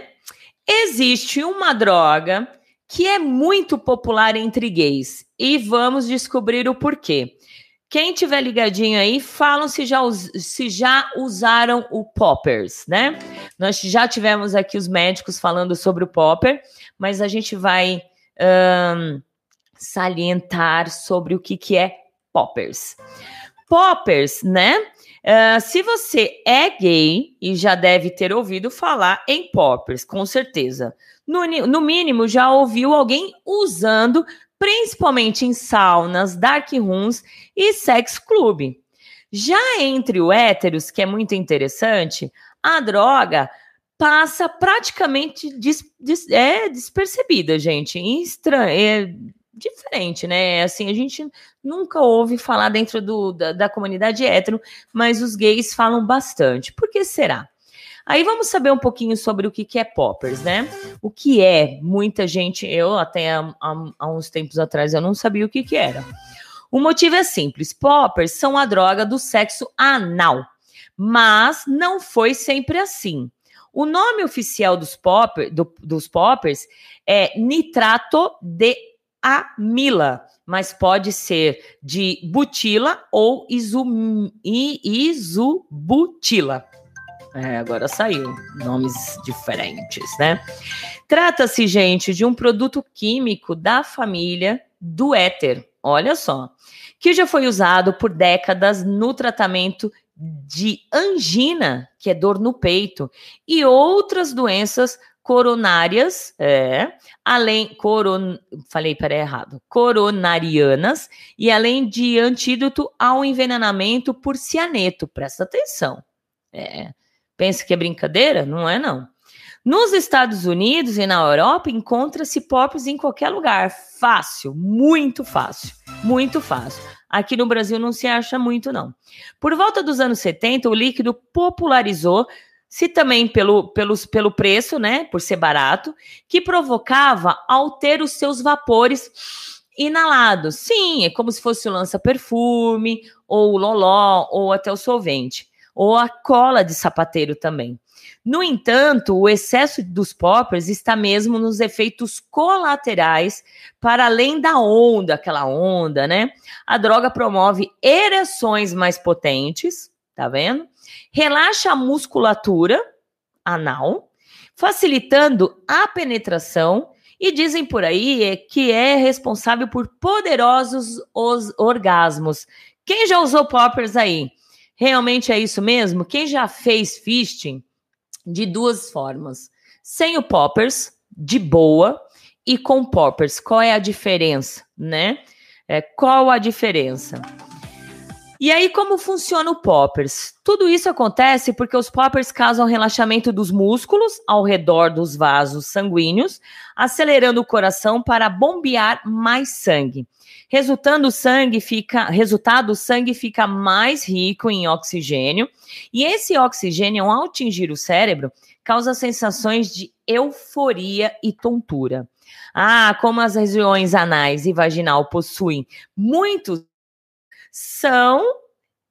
Speaker 8: existe uma droga que é muito popular entre gays e vamos descobrir o porquê. Quem tiver ligadinho aí, falam se já, se já usaram o poppers, né? Nós já tivemos aqui os médicos falando sobre o popper, mas a gente vai um, salientar sobre o que, que é poppers. Poppers, né? Uh, se você é gay e já deve ter ouvido falar em poppers, com certeza. No, no mínimo, já ouviu alguém usando principalmente em saunas, dark rooms e sex club. Já entre o héteros, que é muito interessante, a droga passa praticamente é despercebida, gente. Estran é diferente, né? Assim, a gente nunca ouve falar dentro do, da, da comunidade hétero, mas os gays falam bastante. Por que será? Aí vamos saber um pouquinho sobre o que, que é poppers, né? O que é? Muita gente, eu até há, há uns tempos atrás eu não sabia o que, que era. O motivo é simples: poppers são a droga do sexo anal, mas não foi sempre assim. O nome oficial dos, popper, do, dos poppers é nitrato de amila, mas pode ser de butila ou isum, isubutila. É, agora saiu. Nomes diferentes, né? Trata-se, gente, de um produto químico da família do éter. Olha só. Que já foi usado por décadas no tratamento de angina, que é dor no peito, e outras doenças coronárias, é, além coron, falei para errado, coronarianas e além de antídoto ao envenenamento por cianeto. Presta atenção. É, Pensa que é brincadeira? Não é, não. Nos Estados Unidos e na Europa, encontra-se pops em qualquer lugar. Fácil, muito fácil, muito fácil. Aqui no Brasil não se acha muito, não. Por volta dos anos 70, o líquido popularizou se também pelo, pelos, pelo preço, né, por ser barato, que provocava ao ter os seus vapores inalados. Sim, é como se fosse o lança-perfume, ou o loló, ou até o solvente ou a cola de sapateiro também. No entanto, o excesso dos poppers está mesmo nos efeitos colaterais, para além da onda, aquela onda, né? A droga promove ereções mais potentes, tá vendo? Relaxa a musculatura anal, facilitando a penetração e dizem por aí que é responsável por poderosos os orgasmos. Quem já usou poppers aí? Realmente é isso mesmo? Quem já fez fisting de duas formas? Sem o poppers, de boa, e com poppers. Qual é a diferença, né? É, qual a diferença? E aí, como funciona o poppers? Tudo isso acontece porque os poppers causam relaxamento dos músculos ao redor dos vasos sanguíneos, acelerando o coração para bombear mais sangue. Resultando o sangue fica, resultado, o sangue fica mais rico em oxigênio, e esse oxigênio, ao atingir o cérebro, causa sensações de euforia e tontura. Ah, como as regiões anais e vaginal possuem muitos são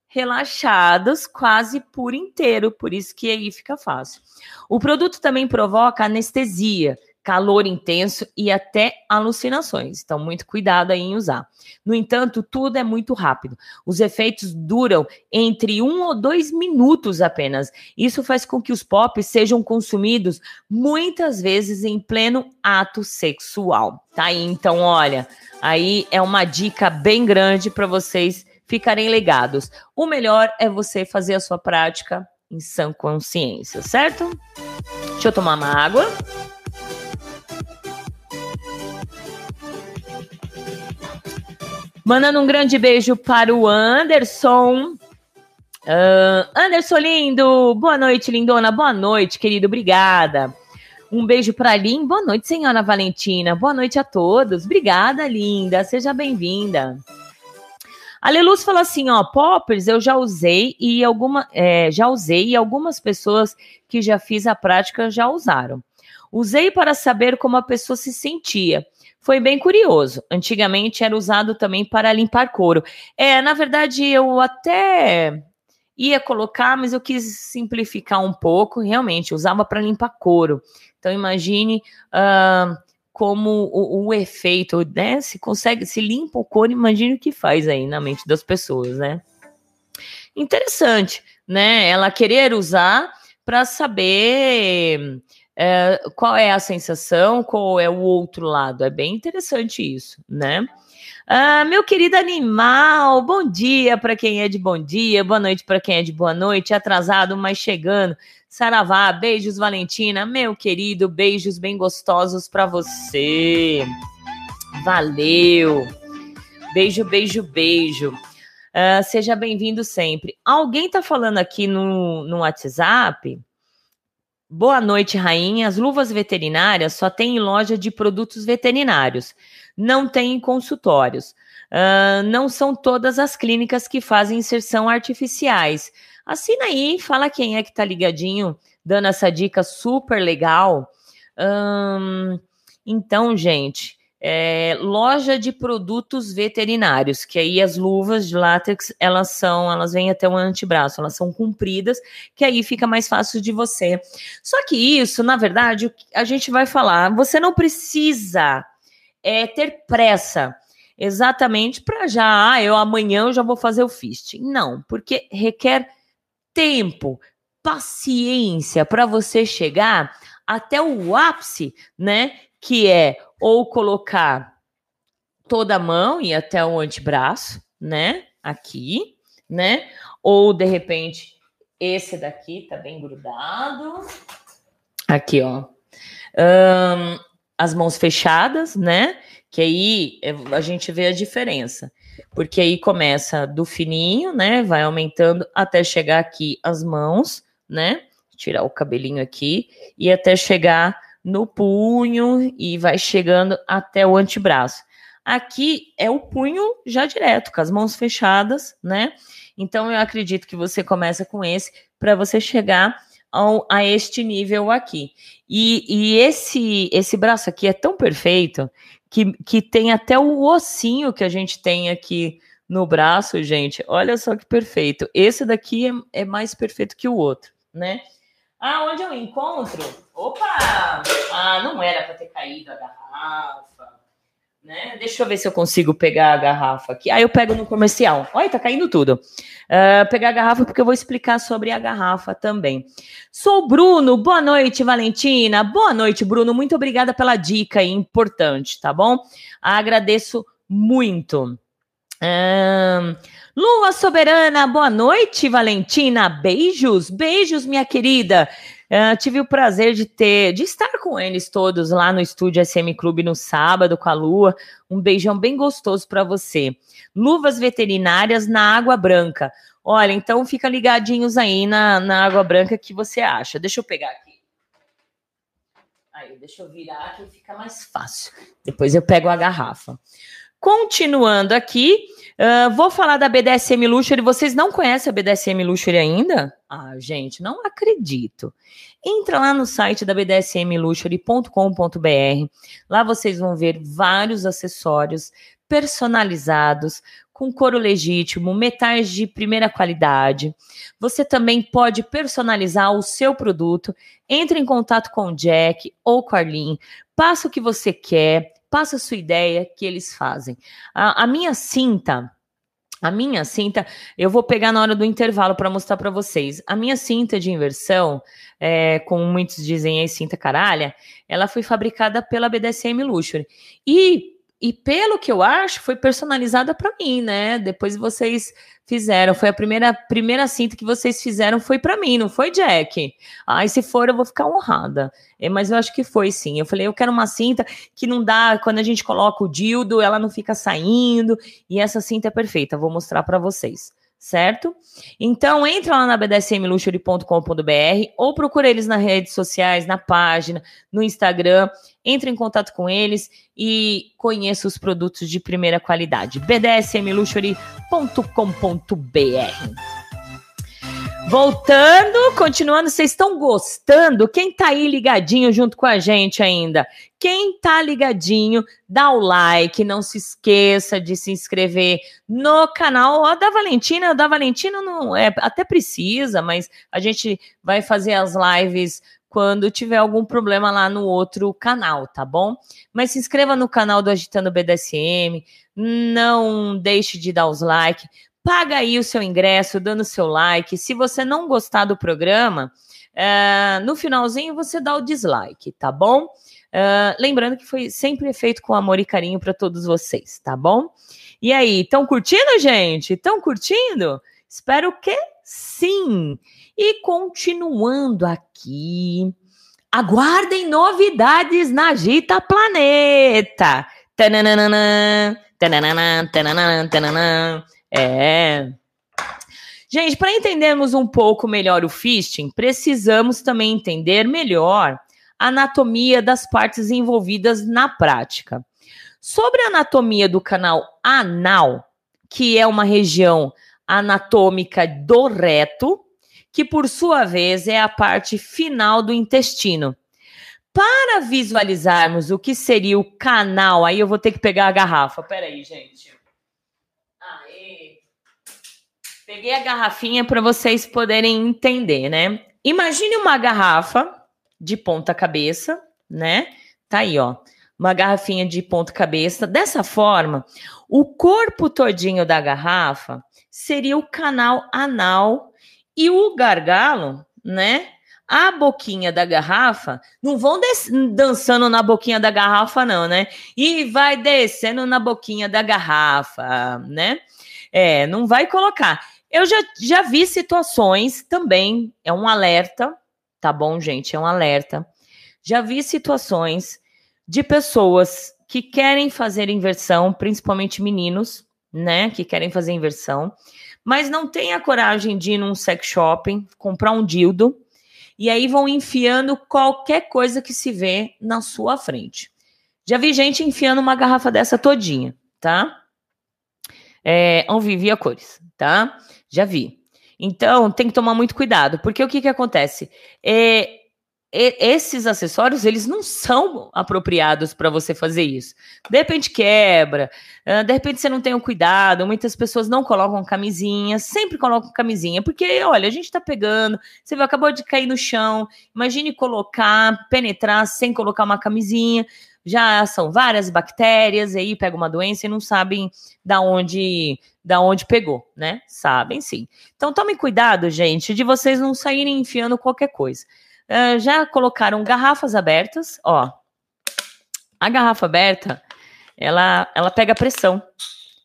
Speaker 8: relaxados quase por inteiro, por isso que aí fica fácil. O produto também provoca anestesia, calor intenso e até alucinações. Então, muito cuidado aí em usar. No entanto, tudo é muito rápido. Os efeitos duram entre um ou dois minutos apenas. Isso faz com que os pops sejam consumidos muitas vezes em pleno ato sexual. Tá aí, então, olha, aí é uma dica bem grande para vocês ficarem ligados. O melhor é você fazer a sua prática em sã consciência, certo? Deixa eu tomar uma água. Mandando um grande beijo para o Anderson. Uh, Anderson lindo, boa noite, lindona, boa noite, querido, obrigada. Um beijo para Lin, boa noite, senhora Valentina, boa noite a todos, obrigada, linda, seja bem-vinda. A Leluz fala assim, ó, poppers eu já usei e alguma, é, já usei e algumas pessoas que já fiz a prática já usaram. Usei para saber como a pessoa se sentia foi bem curioso. Antigamente era usado também para limpar couro. É, na verdade, eu até ia colocar, mas eu quis simplificar um pouco. Realmente, usava para limpar couro. Então, imagine uh, como o, o, efeito, né? Se consegue, se limpa o couro, imagine o que faz aí na mente das pessoas, né? Interessante, né? Ela querer usar para saber é, qual é a sensação, qual é o outro lado. É bem interessante isso, né? Ah, meu querido animal, bom dia para quem é de bom dia, boa noite para quem é de boa noite, atrasado, mas chegando. Saravá, beijos, Valentina, meu querido, beijos bem gostosos para você. Valeu! Beijo, beijo, beijo. Uh, seja bem-vindo sempre. Alguém tá falando aqui no, no WhatsApp? Boa noite, rainha. As luvas veterinárias só tem em loja de produtos veterinários, não tem em consultórios. Uh, não são todas as clínicas que fazem inserção artificiais. Assina aí, fala quem é que tá ligadinho, dando essa dica super legal. Um, então, gente, é, loja de produtos veterinários, que aí as luvas de látex, elas são, elas vêm até o antebraço, elas são compridas, que aí fica mais fácil de você. Só que isso, na verdade, a gente vai falar, você não precisa é, ter pressa exatamente para já, ah, eu amanhã eu já vou fazer o fist. Não, porque requer tempo, paciência para você chegar até o ápice, né? Que é ou colocar toda a mão e até o antebraço, né? Aqui, né? Ou de repente esse daqui tá bem grudado. Aqui, ó. Um, as mãos fechadas, né? Que aí é, a gente vê a diferença. Porque aí começa do fininho, né? Vai aumentando até chegar aqui as mãos, né? Tirar o cabelinho aqui e até chegar no punho e vai chegando até o antebraço. Aqui é o punho já direto, com as mãos fechadas, né? Então eu acredito que você começa com esse para você chegar ao, a este nível aqui. E, e, esse esse braço aqui é tão perfeito que, que tem até o ossinho que a gente tem aqui no braço, gente. Olha só que perfeito. Esse daqui é, é mais perfeito que o outro, né? Ah, onde eu encontro? Opa! Ah, não era para ter caído a garrafa. Né? Deixa eu ver se eu consigo pegar a garrafa aqui. Aí ah, eu pego no comercial. Olha, tá caindo tudo. Uh, pegar a garrafa porque eu vou explicar sobre a garrafa também. Sou Bruno. Boa noite, Valentina. Boa noite, Bruno. Muito obrigada pela dica importante, tá bom? Agradeço muito. Uh, Lua Soberana, boa noite, Valentina. Beijos, beijos, minha querida. Uh, tive o prazer de ter, de estar com eles todos lá no estúdio SM Clube no sábado com a Lua. Um beijão bem gostoso para você. Luvas veterinárias na água branca. Olha, então fica ligadinhos aí na, na água branca que você acha. Deixa eu pegar aqui. Aí, deixa eu virar que fica mais fácil. Depois eu pego a garrafa. Continuando aqui, uh, vou falar da BDSM Luxury. Vocês não conhecem a BDSM Luxury ainda? Ah, gente, não acredito. Entra lá no site da bdsmluxury.com.br. Lá vocês vão ver vários acessórios personalizados, com couro legítimo, metais de primeira qualidade. Você também pode personalizar o seu produto. Entre em contato com o Jack ou com a Arlene. Passa o que você quer passa a sua ideia que eles fazem. A, a minha cinta, a minha cinta, eu vou pegar na hora do intervalo para mostrar para vocês. A minha cinta de inversão, é, como muitos dizem aí, cinta caralha, ela foi fabricada pela BDSM Luxury. E e pelo que eu acho, foi personalizada para mim, né? Depois vocês fizeram, foi a primeira primeira cinta que vocês fizeram foi para mim, não foi Jack? Ai, se for eu vou ficar honrada. É, mas eu acho que foi sim. Eu falei, eu quero uma cinta que não dá, quando a gente coloca o dildo, ela não fica saindo, e essa cinta é perfeita, vou mostrar para vocês certo? Então entra lá na bdsmluxury.com.br ou procura eles nas redes sociais, na página, no Instagram, entre em contato com eles e conheça os produtos de primeira qualidade. bdsmluxury.com.br Voltando, continuando, vocês estão gostando? Quem tá aí ligadinho junto com a gente ainda? Quem tá ligadinho, dá o like, não se esqueça de se inscrever no canal ó, da Valentina. Da Valentina não é, até precisa, mas a gente vai fazer as lives quando tiver algum problema lá no outro canal, tá bom? Mas se inscreva no canal do Agitando BDSM, não deixe de dar os likes, paga aí o seu ingresso, dando seu like. Se você não gostar do programa, uh, no finalzinho você dá o dislike, tá bom? Uh, lembrando que foi sempre feito com amor e carinho para todos vocês, tá bom? E aí, estão curtindo, gente? Estão curtindo? Espero que sim. E continuando aqui, aguardem novidades na Gita Planeta. Tananana, tananana, tananana, tananana. É. Gente, para entendermos um pouco melhor o fisting, precisamos também entender melhor a anatomia das partes envolvidas na prática. Sobre a anatomia do canal anal, que é uma região anatômica do reto, que por sua vez é a parte final do intestino. Para visualizarmos o que seria o canal, aí eu vou ter que pegar a garrafa. Peraí, gente. Aê. Peguei a garrafinha para vocês poderem entender, né? Imagine uma garrafa de ponta cabeça, né? Tá aí, ó. Uma garrafinha de ponta cabeça. Dessa forma, o corpo todinho da garrafa seria o canal anal e o gargalo, né? A boquinha da garrafa, não vão dançando na boquinha da garrafa, não, né? E vai descendo na boquinha da garrafa, né? É, não vai colocar. Eu já, já vi situações também, é um alerta, tá bom, gente? É um alerta. Já vi situações de pessoas que querem fazer inversão, principalmente meninos, né? Que querem fazer inversão mas não tem a coragem de ir num sex shopping, comprar um dildo, e aí vão enfiando qualquer coisa que se vê na sua frente. Já vi gente enfiando uma garrafa dessa todinha, tá? É, Anvivia cores, tá? Já vi. Então, tem que tomar muito cuidado, porque o que que acontece? É, esses acessórios eles não são apropriados para você fazer isso. De repente quebra, de repente você não tem o cuidado. Muitas pessoas não colocam camisinha, sempre colocam camisinha, porque olha, a gente está pegando, você acabou de cair no chão. Imagine colocar, penetrar sem colocar uma camisinha. Já são várias bactérias, aí pega uma doença e não sabem da onde da onde pegou, né? Sabem sim. Então tomem cuidado, gente, de vocês não saírem enfiando qualquer coisa. Uh, já colocaram garrafas abertas, ó. A garrafa aberta, ela, ela pega pressão,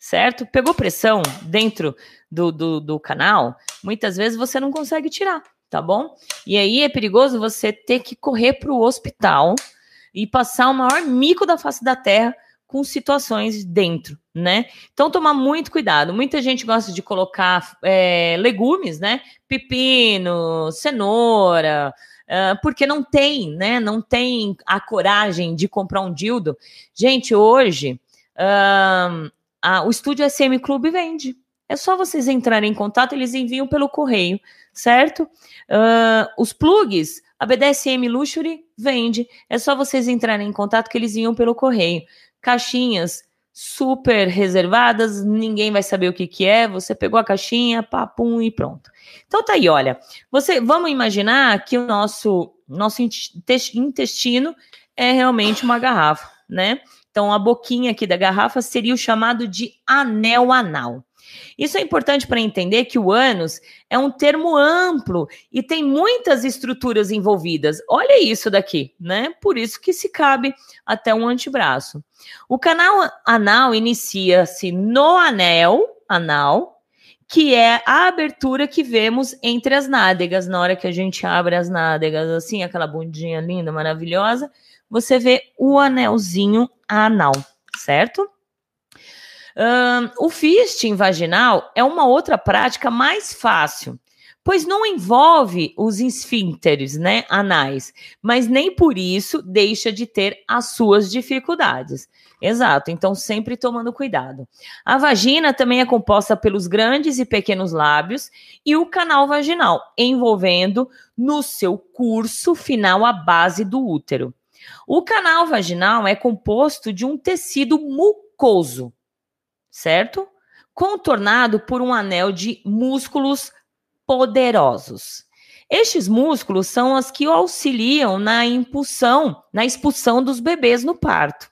Speaker 8: certo? Pegou pressão dentro do, do, do canal, muitas vezes você não consegue tirar, tá bom? E aí é perigoso você ter que correr para o hospital e passar o maior mico da face da terra com situações dentro, né? Então tomar muito cuidado. Muita gente gosta de colocar é, legumes, né? Pepino, cenoura, uh, porque não tem, né? Não tem a coragem de comprar um dildo. Gente, hoje uh, a, o estúdio SM Clube vende. É só vocês entrarem em contato, eles enviam pelo correio, certo? Uh, os plugs, a BDSM Luxury vende. É só vocês entrarem em contato que eles enviam pelo correio. Caixinhas super reservadas, ninguém vai saber o que, que é. Você pegou a caixinha, papum e pronto. Então tá aí, olha. Você, vamos imaginar que o nosso nosso intestino é realmente uma garrafa, né? Então a boquinha aqui da garrafa seria o chamado de anel anal. Isso é importante para entender que o ânus é um termo amplo e tem muitas estruturas envolvidas. Olha isso daqui, né? Por isso que se cabe até um antebraço. O canal anal inicia-se no anel anal, que é a abertura que vemos entre as nádegas. Na hora que a gente abre as nádegas, assim, aquela bundinha linda, maravilhosa, você vê o anelzinho anal, certo? O fisting vaginal é uma outra prática mais fácil, pois não envolve os esfínteres, né, anais, mas nem por isso deixa de ter as suas dificuldades. Exato, então sempre tomando cuidado. A vagina também é composta pelos grandes e pequenos lábios e o canal vaginal, envolvendo no seu curso final a base do útero. O canal vaginal é composto de um tecido mucoso, certo? Contornado por um anel de músculos poderosos. Estes músculos são os que auxiliam na impulsão, na expulsão dos bebês no parto.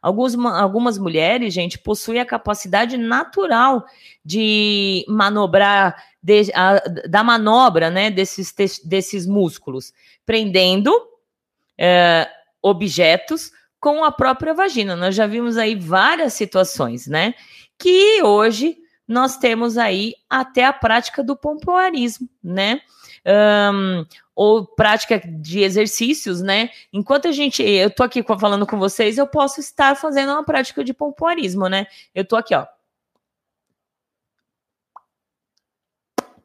Speaker 8: Alguns, algumas mulheres, gente, possuem a capacidade natural de manobrar, de, a, da manobra, né, desses, desses músculos, prendendo é, objetos com a própria vagina. Nós já vimos aí várias situações, né? Que hoje nós temos aí até a prática do pompoarismo, né? Um, ou prática de exercícios, né? Enquanto a gente, eu tô aqui falando com vocês, eu posso estar fazendo uma prática de pompoarismo, né? Eu tô aqui, ó.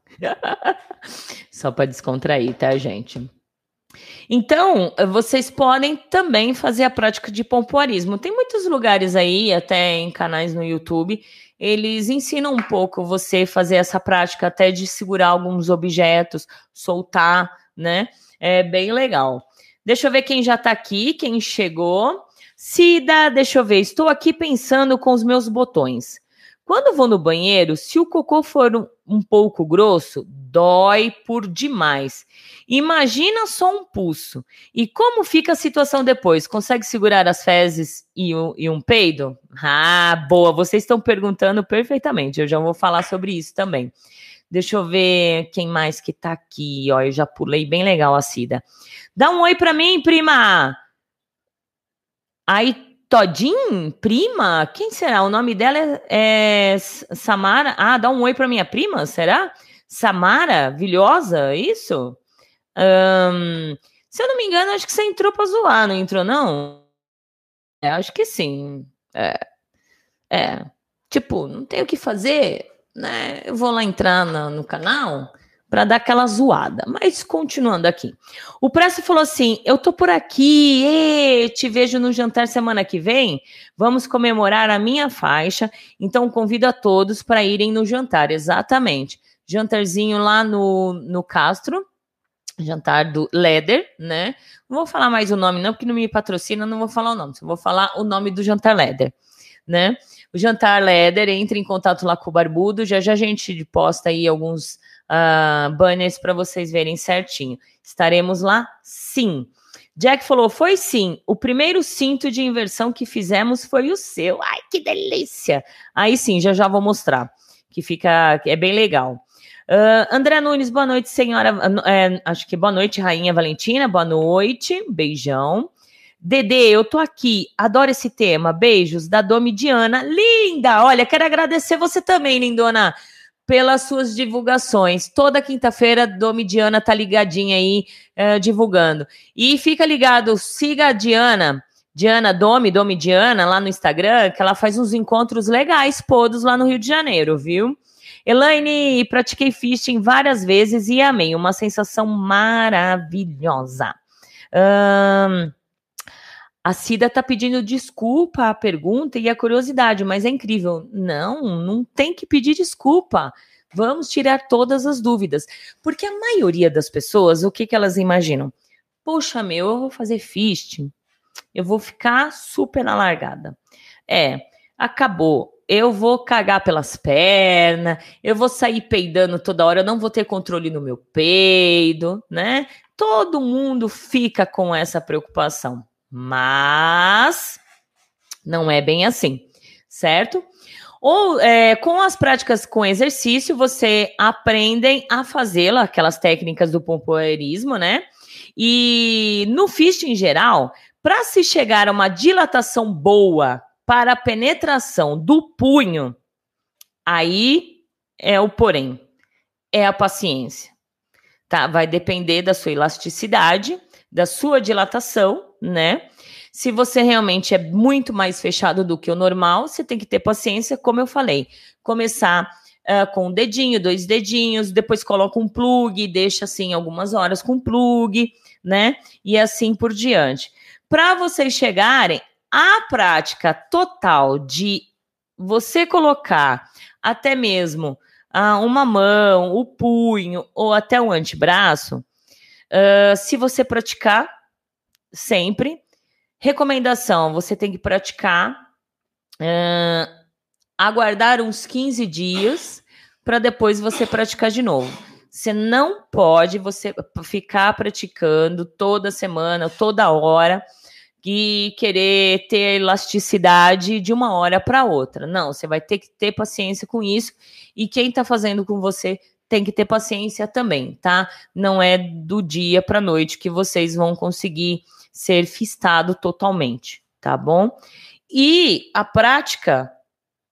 Speaker 8: Só para descontrair, tá, gente? Então, vocês podem também fazer a prática de pompoarismo. Tem muitos lugares aí, até em canais no YouTube, eles ensinam um pouco você fazer essa prática até de segurar alguns objetos, soltar, né? É bem legal. Deixa eu ver quem já tá aqui, quem chegou. Cida, deixa eu ver, estou aqui pensando com os meus botões. Quando vou no banheiro, se o cocô for um, um pouco grosso, dói por demais. Imagina só um pulso. E como fica a situação depois? Consegue segurar as fezes e um, e um peido? Ah, boa. Vocês estão perguntando perfeitamente. Eu já vou falar sobre isso também. Deixa eu ver quem mais que tá aqui. Ó, eu já pulei bem legal a Cida. Dá um oi para mim, prima. Aí Todin, prima? Quem será? O nome dela é, é Samara. Ah, dá um oi para minha prima, será? Samara, vilhosa, isso? Um, se eu não me engano, acho que você entrou para zoar, não entrou, não? É, acho que sim. É, é. Tipo, não tem o que fazer, né? Eu vou lá entrar no, no canal para dar aquela zoada. Mas continuando aqui. O Presto falou assim: Eu tô por aqui, te vejo no jantar semana que vem. Vamos comemorar a minha faixa. Então convido a todos para irem no jantar. Exatamente. Jantarzinho lá no, no Castro. Jantar do Leder, né? Não vou falar mais o nome, não, porque não me patrocina, não vou falar o nome. Só vou falar o nome do jantar Leder, né? O jantar Leder, entre em contato lá com o Barbudo. Já já a gente posta aí alguns uh, banners para vocês verem certinho. Estaremos lá? Sim. Jack falou: foi sim. O primeiro cinto de inversão que fizemos foi o seu. Ai, que delícia! Aí sim, já já vou mostrar. Que fica. É bem legal. Uh, André Nunes, boa noite, senhora. É, acho que boa noite, Rainha Valentina. Boa noite. Beijão. Dedê, eu tô aqui. Adoro esse tema. Beijos da Domi Diana. Linda! Olha, quero agradecer você também, lindona pelas suas divulgações. Toda quinta-feira, Domi Diana tá ligadinha aí, uh, divulgando. E fica ligado, siga a Diana, Diana Domi, Domi Diana, lá no Instagram, que ela faz uns encontros legais, todos lá no Rio de Janeiro, viu? Elaine, pratiquei fishing várias vezes e amei, uma sensação maravilhosa. Um, a Cida tá pedindo desculpa à pergunta e à curiosidade, mas é incrível. Não, não tem que pedir desculpa. Vamos tirar todas as dúvidas. Porque a maioria das pessoas, o que, que elas imaginam? Poxa, meu, eu vou fazer fisting, eu vou ficar super na largada. É, acabou. Eu vou cagar pelas pernas, eu vou sair peidando toda hora, eu não vou ter controle no meu peido, né? Todo mundo fica com essa preocupação. Mas não é bem assim, certo? Ou é, com as práticas com exercício, você aprendem a fazê-la, aquelas técnicas do pompoarismo, né? E no fist em geral, para se chegar a uma dilatação boa para a penetração do punho, aí é o porém, é a paciência. Tá? Vai depender da sua elasticidade, da sua dilatação né? Se você realmente é muito mais fechado do que o normal, você tem que ter paciência, como eu falei. Começar uh, com um dedinho, dois dedinhos, depois coloca um plug, deixa assim algumas horas com plug, né? E assim por diante. Para vocês chegarem à prática total de você colocar até mesmo uh, uma mão, o punho ou até o antebraço, uh, se você praticar sempre. Recomendação: você tem que praticar, uh, aguardar uns 15 dias para depois você praticar de novo. Você não pode você ficar praticando toda semana, toda hora e querer ter elasticidade de uma hora para outra. Não, você vai ter que ter paciência com isso e quem está fazendo com você tem que ter paciência também, tá? Não é do dia para noite que vocês vão conseguir ser fistado totalmente, tá bom? E a prática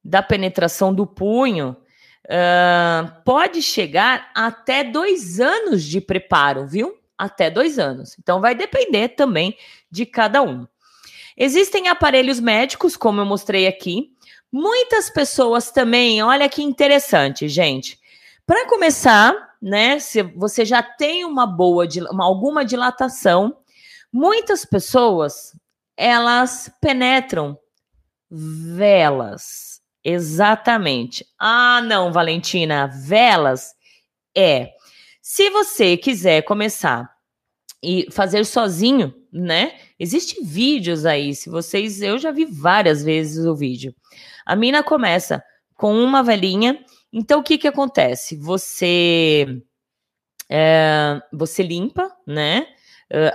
Speaker 8: da penetração do punho uh, pode chegar até dois anos de preparo, viu? até dois anos. Então, vai depender também de cada um. Existem aparelhos médicos, como eu mostrei aqui. Muitas pessoas também, olha que interessante, gente. Para começar, né, se você já tem uma boa, uma, alguma dilatação, muitas pessoas, elas penetram velas. Exatamente. Ah, não, Valentina, velas é. Se você quiser começar e fazer sozinho, né? Existem vídeos aí, se vocês, eu já vi várias vezes o vídeo. A mina começa com uma velhinha. Então o que que acontece? Você é, você limpa, né?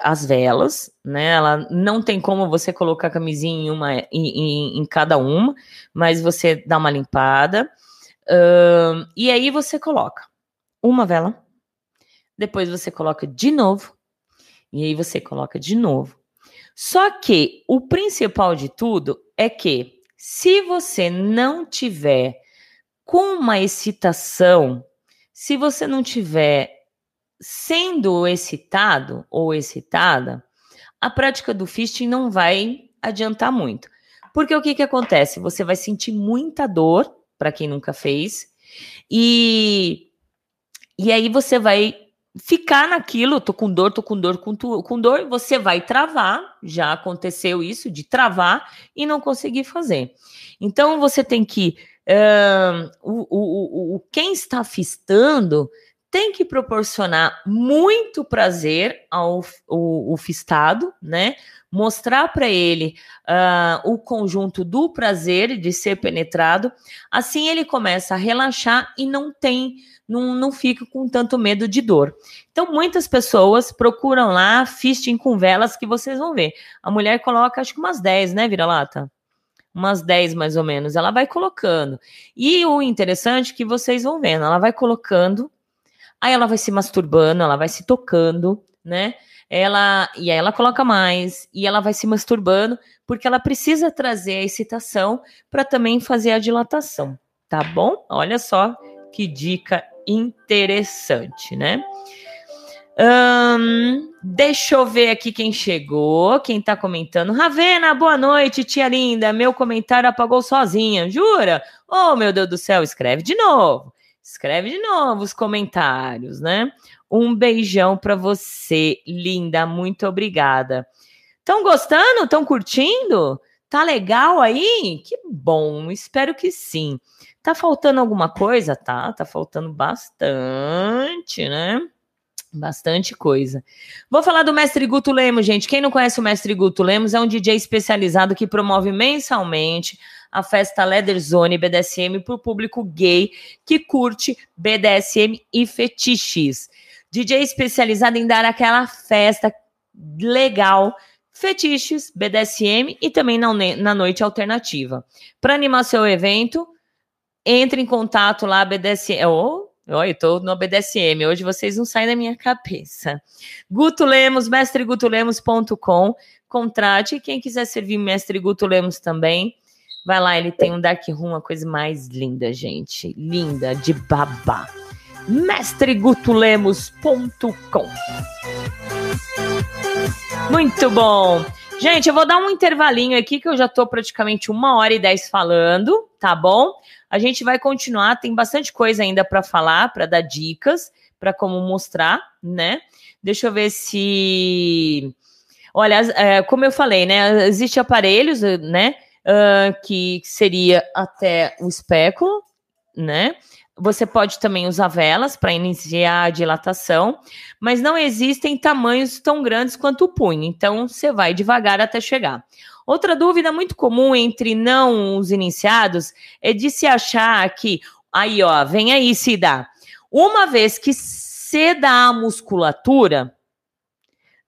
Speaker 8: As velas, né? Ela não tem como você colocar a camisinha em uma em, em, cada uma, mas você dá uma limpada. E aí você coloca uma vela, depois você coloca de novo, e aí você coloca de novo. Só que o principal de tudo é que se você não tiver com uma excitação, se você não tiver sendo excitado ou excitada, a prática do fisting não vai adiantar muito. Porque o que, que acontece? Você vai sentir muita dor, para quem nunca fez, e, e aí você vai ficar naquilo, tô com dor, tô com dor, com, tu, com dor, você vai travar, já aconteceu isso, de travar e não conseguir fazer. Então você tem que, o, o, o, quem está fistando tem que proporcionar muito prazer ao o, o fistado, né? Mostrar para ele uh, o conjunto do prazer de ser penetrado, assim ele começa a relaxar e não tem não, não fica com tanto medo de dor. Então, muitas pessoas procuram lá fisting com velas que vocês vão ver. A mulher coloca, acho que umas 10, né, vira-lata? Umas 10 mais ou menos. Ela vai colocando. E o interessante é que vocês vão vendo, ela vai colocando, aí ela vai se masturbando, ela vai se tocando, né? Ela e aí ela coloca mais e ela vai se masturbando porque ela precisa trazer a excitação para também fazer a dilatação, tá bom? Olha só que dica interessante, né? Deixa eu ver aqui quem chegou, quem tá comentando. Ravena, boa noite, tia linda. Meu comentário apagou sozinha, jura? Oh, meu Deus do céu, escreve de novo. Escreve de novo os comentários, né? Um beijão para você, linda. Muito obrigada. Estão gostando? Estão curtindo? Tá legal aí? Que bom, espero que sim. Tá faltando alguma coisa? Tá, tá faltando bastante, né? Bastante coisa. Vou falar do Mestre Guto Lemos, gente. Quem não conhece o Mestre Guto Lemos é um DJ especializado que promove mensalmente a festa Leather Zone BDSM para o público gay que curte BDSM e fetiches. DJ especializado em dar aquela festa legal, fetiches, BDSM e também na, na noite alternativa. Para animar seu evento, entre em contato lá, BDSM. Oh, Olha, tô no BDSM, hoje vocês não saem da minha cabeça. Guto Lemos, mestregutolemos.com. Contrate. Quem quiser servir Mestre Guto Lemos também, vai lá, ele tem um Dark Room, uma coisa mais linda, gente. Linda, de babá. mestregutolemos.com. Muito bom. Gente, eu vou dar um intervalinho aqui que eu já tô praticamente uma hora e dez falando, tá bom? A gente vai continuar, tem bastante coisa ainda para falar, para dar dicas, para como mostrar, né? Deixa eu ver se. Olha, é, como eu falei, né? Existem aparelhos, né? Uh, que seria até o espéculo, né? Você pode também usar velas para iniciar a dilatação, mas não existem tamanhos tão grandes quanto o punho, então você vai devagar até chegar. Outra dúvida muito comum entre não os iniciados é de se achar que, aí ó, vem aí, Cida, uma vez que ceda a musculatura,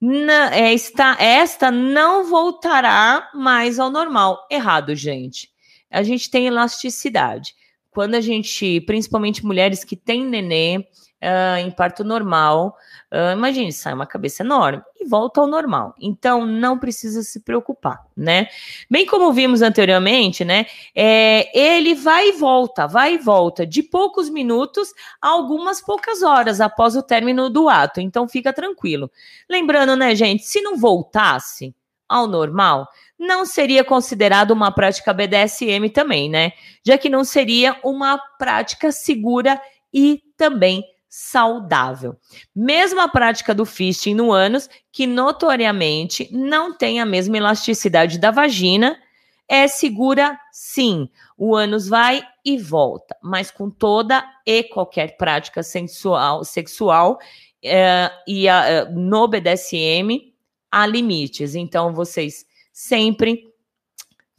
Speaker 8: na, esta, esta não voltará mais ao normal. Errado, gente. A gente tem elasticidade. quando a gente, principalmente mulheres que têm nenê uh, em parto normal, uh, imagine, sai uma cabeça enorme e volta ao normal. Então, não precisa se preocupar, né? Bem como vimos anteriormente, né? É, ele vai e volta, vai e volta, de poucos minutos a algumas poucas horas após o término do ato. Então, fica tranquilo. Lembrando, né, gente, se não voltasse ao normal, não seria considerado uma prática BDSM também, né? Já que não seria uma prática segura e também saudável. Mesmo a prática do fisting no ânus, que notoriamente não tem a mesma elasticidade da vagina, é segura sim. O ânus vai e volta, mas com toda e qualquer prática sensual, sexual é, e eh, no BDSM há limites. Então vocês sempre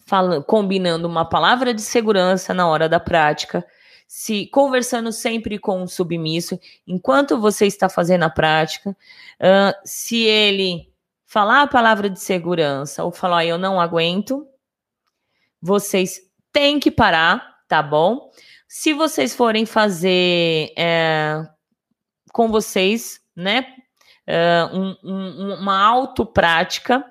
Speaker 8: falando, combinando uma palavra de segurança na hora da prática, se conversando sempre com o submisso enquanto você está fazendo a prática. Uh, se ele falar a palavra de segurança ou falar eu não aguento, vocês têm que parar, tá bom? Se vocês forem fazer é, com vocês, né, uh, um, um, uma autoprática,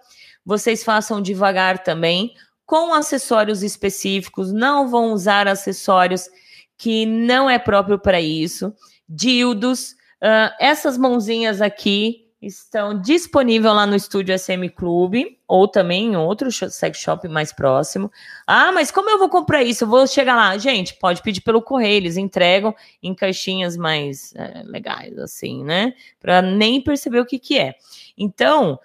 Speaker 8: vocês façam devagar também, com acessórios específicos, não vão usar acessórios que não é próprio para isso. Dildos, uh, essas mãozinhas aqui estão disponíveis lá no estúdio SM Clube ou também em outro sex shop mais próximo. Ah, mas como eu vou comprar isso? Eu vou chegar lá. Gente, pode pedir pelo correio, eles entregam em caixinhas mais é, legais, assim, né? Para nem perceber o que, que é. Então,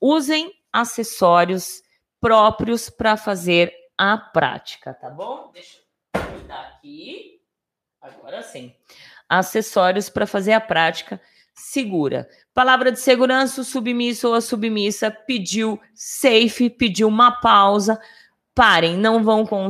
Speaker 8: usem acessórios próprios para fazer a prática, tá bom? Deixa eu aqui. Agora sim. Acessórios para fazer a prática segura. Palavra de segurança, o submisso ou a submissa pediu safe, pediu uma pausa. Parem, não vão com,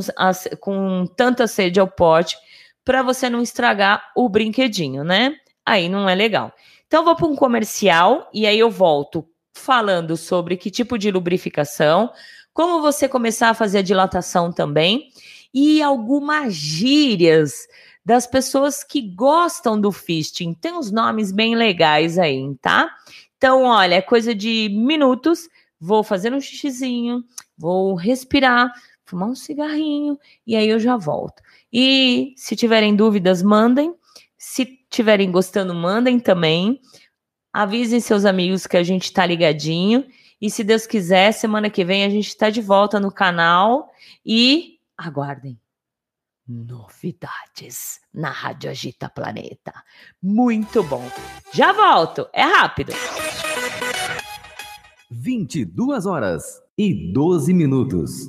Speaker 8: com tanta sede ao pote para você não estragar o brinquedinho, né? Aí não é legal. Então, vou para um comercial e aí eu volto falando sobre que tipo de lubrificação, como você começar a fazer a dilatação também e algumas gírias das pessoas que gostam do fisting. Tem uns nomes bem legais aí, tá? Então, olha, é coisa de minutos. Vou fazer um xixizinho, vou respirar, fumar um cigarrinho e aí eu já volto. E se tiverem dúvidas, mandem. Se tiverem gostando, mandem também. Avisem seus amigos que a gente está ligadinho. E se Deus quiser, semana que vem a gente está de volta no canal. E aguardem novidades na Rádio Agita Planeta. Muito bom. Já volto. É rápido.
Speaker 1: 22 horas e 12 minutos.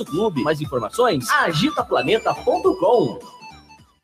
Speaker 2: clube. Mais informações? agitaplaneta.com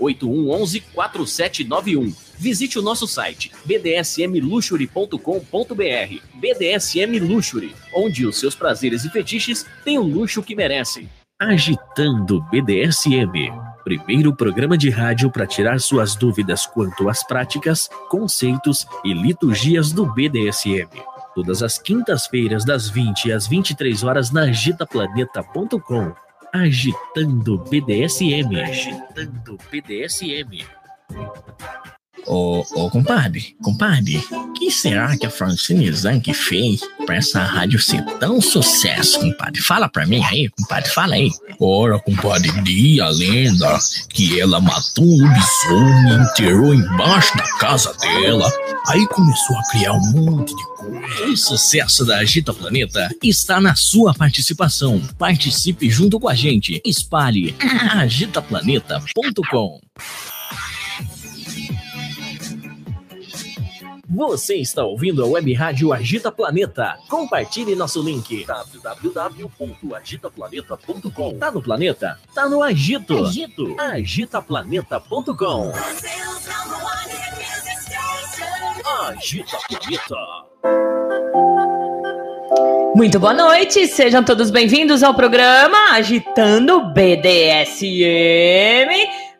Speaker 3: 8111 4791. Visite o nosso site bdsmluxury.com.br. BDSM Luxury, onde os seus prazeres e fetiches têm o luxo que merecem. Agitando BDSM. Primeiro programa de rádio para tirar suas dúvidas quanto às práticas, conceitos e liturgias do BDSM. Todas as quintas-feiras, das 20 às 23 horas, na agitaplaneta.com. Agitando BDSM. Agitando BDSM.
Speaker 4: Ô, ô, compadre, compadre, que será que a Francine Zanck fez pra essa rádio ser tão sucesso, compadre? Fala pra mim aí, compadre, fala aí.
Speaker 5: Ora, compadre, dia lenda que ela matou um lobisomem e enterrou embaixo da casa dela. Aí começou a criar um monte de coisa.
Speaker 3: O sucesso da Agita Planeta está na sua participação. Participe junto com a gente. Espalhe agitaplaneta.com. Você está ouvindo a Web Rádio Agita Planeta. Compartilhe nosso link www.agitaplaneta.com. Tá no planeta? Tá no Agito. Agito. Agitaplaneta.com. Agita Planeta.
Speaker 8: Muito boa noite, sejam todos bem-vindos ao programa Agitando BDSM.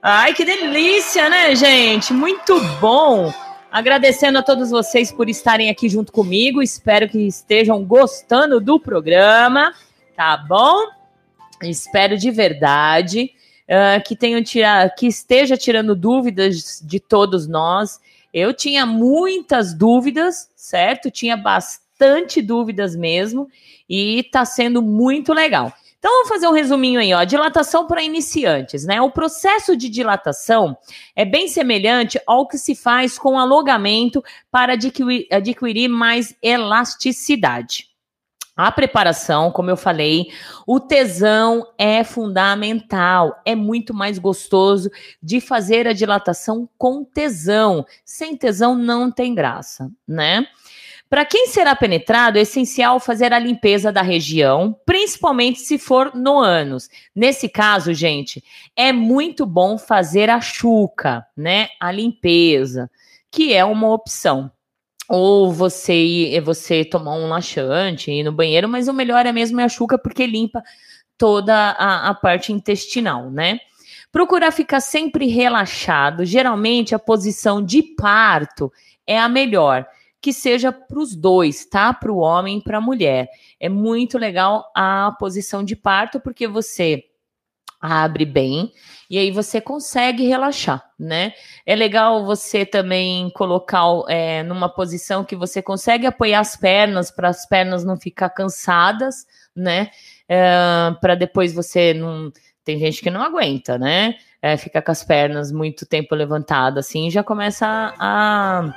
Speaker 8: Ai, que delícia, né, gente? Muito bom. Agradecendo a todos vocês por estarem aqui junto comigo. Espero que estejam gostando do programa, tá bom? Espero de verdade uh, que tenham tirado, que esteja tirando dúvidas de todos nós. Eu tinha muitas dúvidas, certo? Tinha bastante dúvidas mesmo, e tá sendo muito legal. Então, vamos fazer um resuminho aí, ó. Dilatação para iniciantes, né? O processo de dilatação é bem semelhante ao que se faz com alongamento para adquirir, adquirir mais elasticidade. A preparação, como eu falei, o tesão é fundamental. É muito mais gostoso de fazer a dilatação com tesão. Sem tesão não tem graça, né? Para quem será penetrado, é essencial fazer a limpeza da região, principalmente se for no ânus. Nesse caso, gente, é muito bom fazer a chuca, né? A limpeza, que é uma opção. Ou você você tomar um laxante, ir no banheiro, mas o melhor é mesmo a chuca, porque limpa toda a, a parte intestinal, né? Procurar ficar sempre relaxado. Geralmente, a posição de parto é a melhor que seja para os dois, tá? Para o homem e para a mulher. É muito legal a posição de parto, porque você abre bem e aí você consegue relaxar, né? É legal você também colocar é, numa posição que você consegue apoiar as pernas para as pernas não ficar cansadas, né? É, para depois você não. Tem gente que não aguenta, né? É, fica com as pernas muito tempo levantadas assim, já começa a,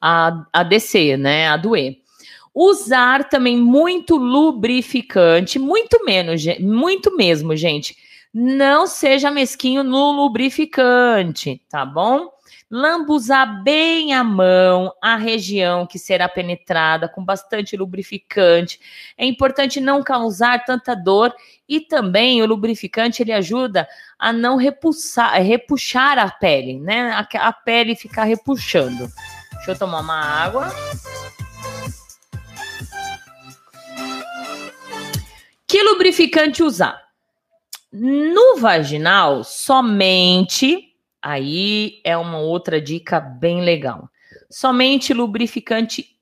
Speaker 8: a a, descer, né? A doer. Usar também muito lubrificante, muito menos, muito mesmo, gente. Não seja mesquinho no lubrificante, tá bom? Lambuzar bem a mão, a região que será penetrada com bastante lubrificante. É importante não causar tanta dor e também o lubrificante ele ajuda a não repulsar, repuxar a pele, né? A, a pele ficar repuxando. Deixa eu tomar uma água. Que lubrificante usar? No vaginal, somente. Aí é uma outra dica bem legal. Somente lubrificante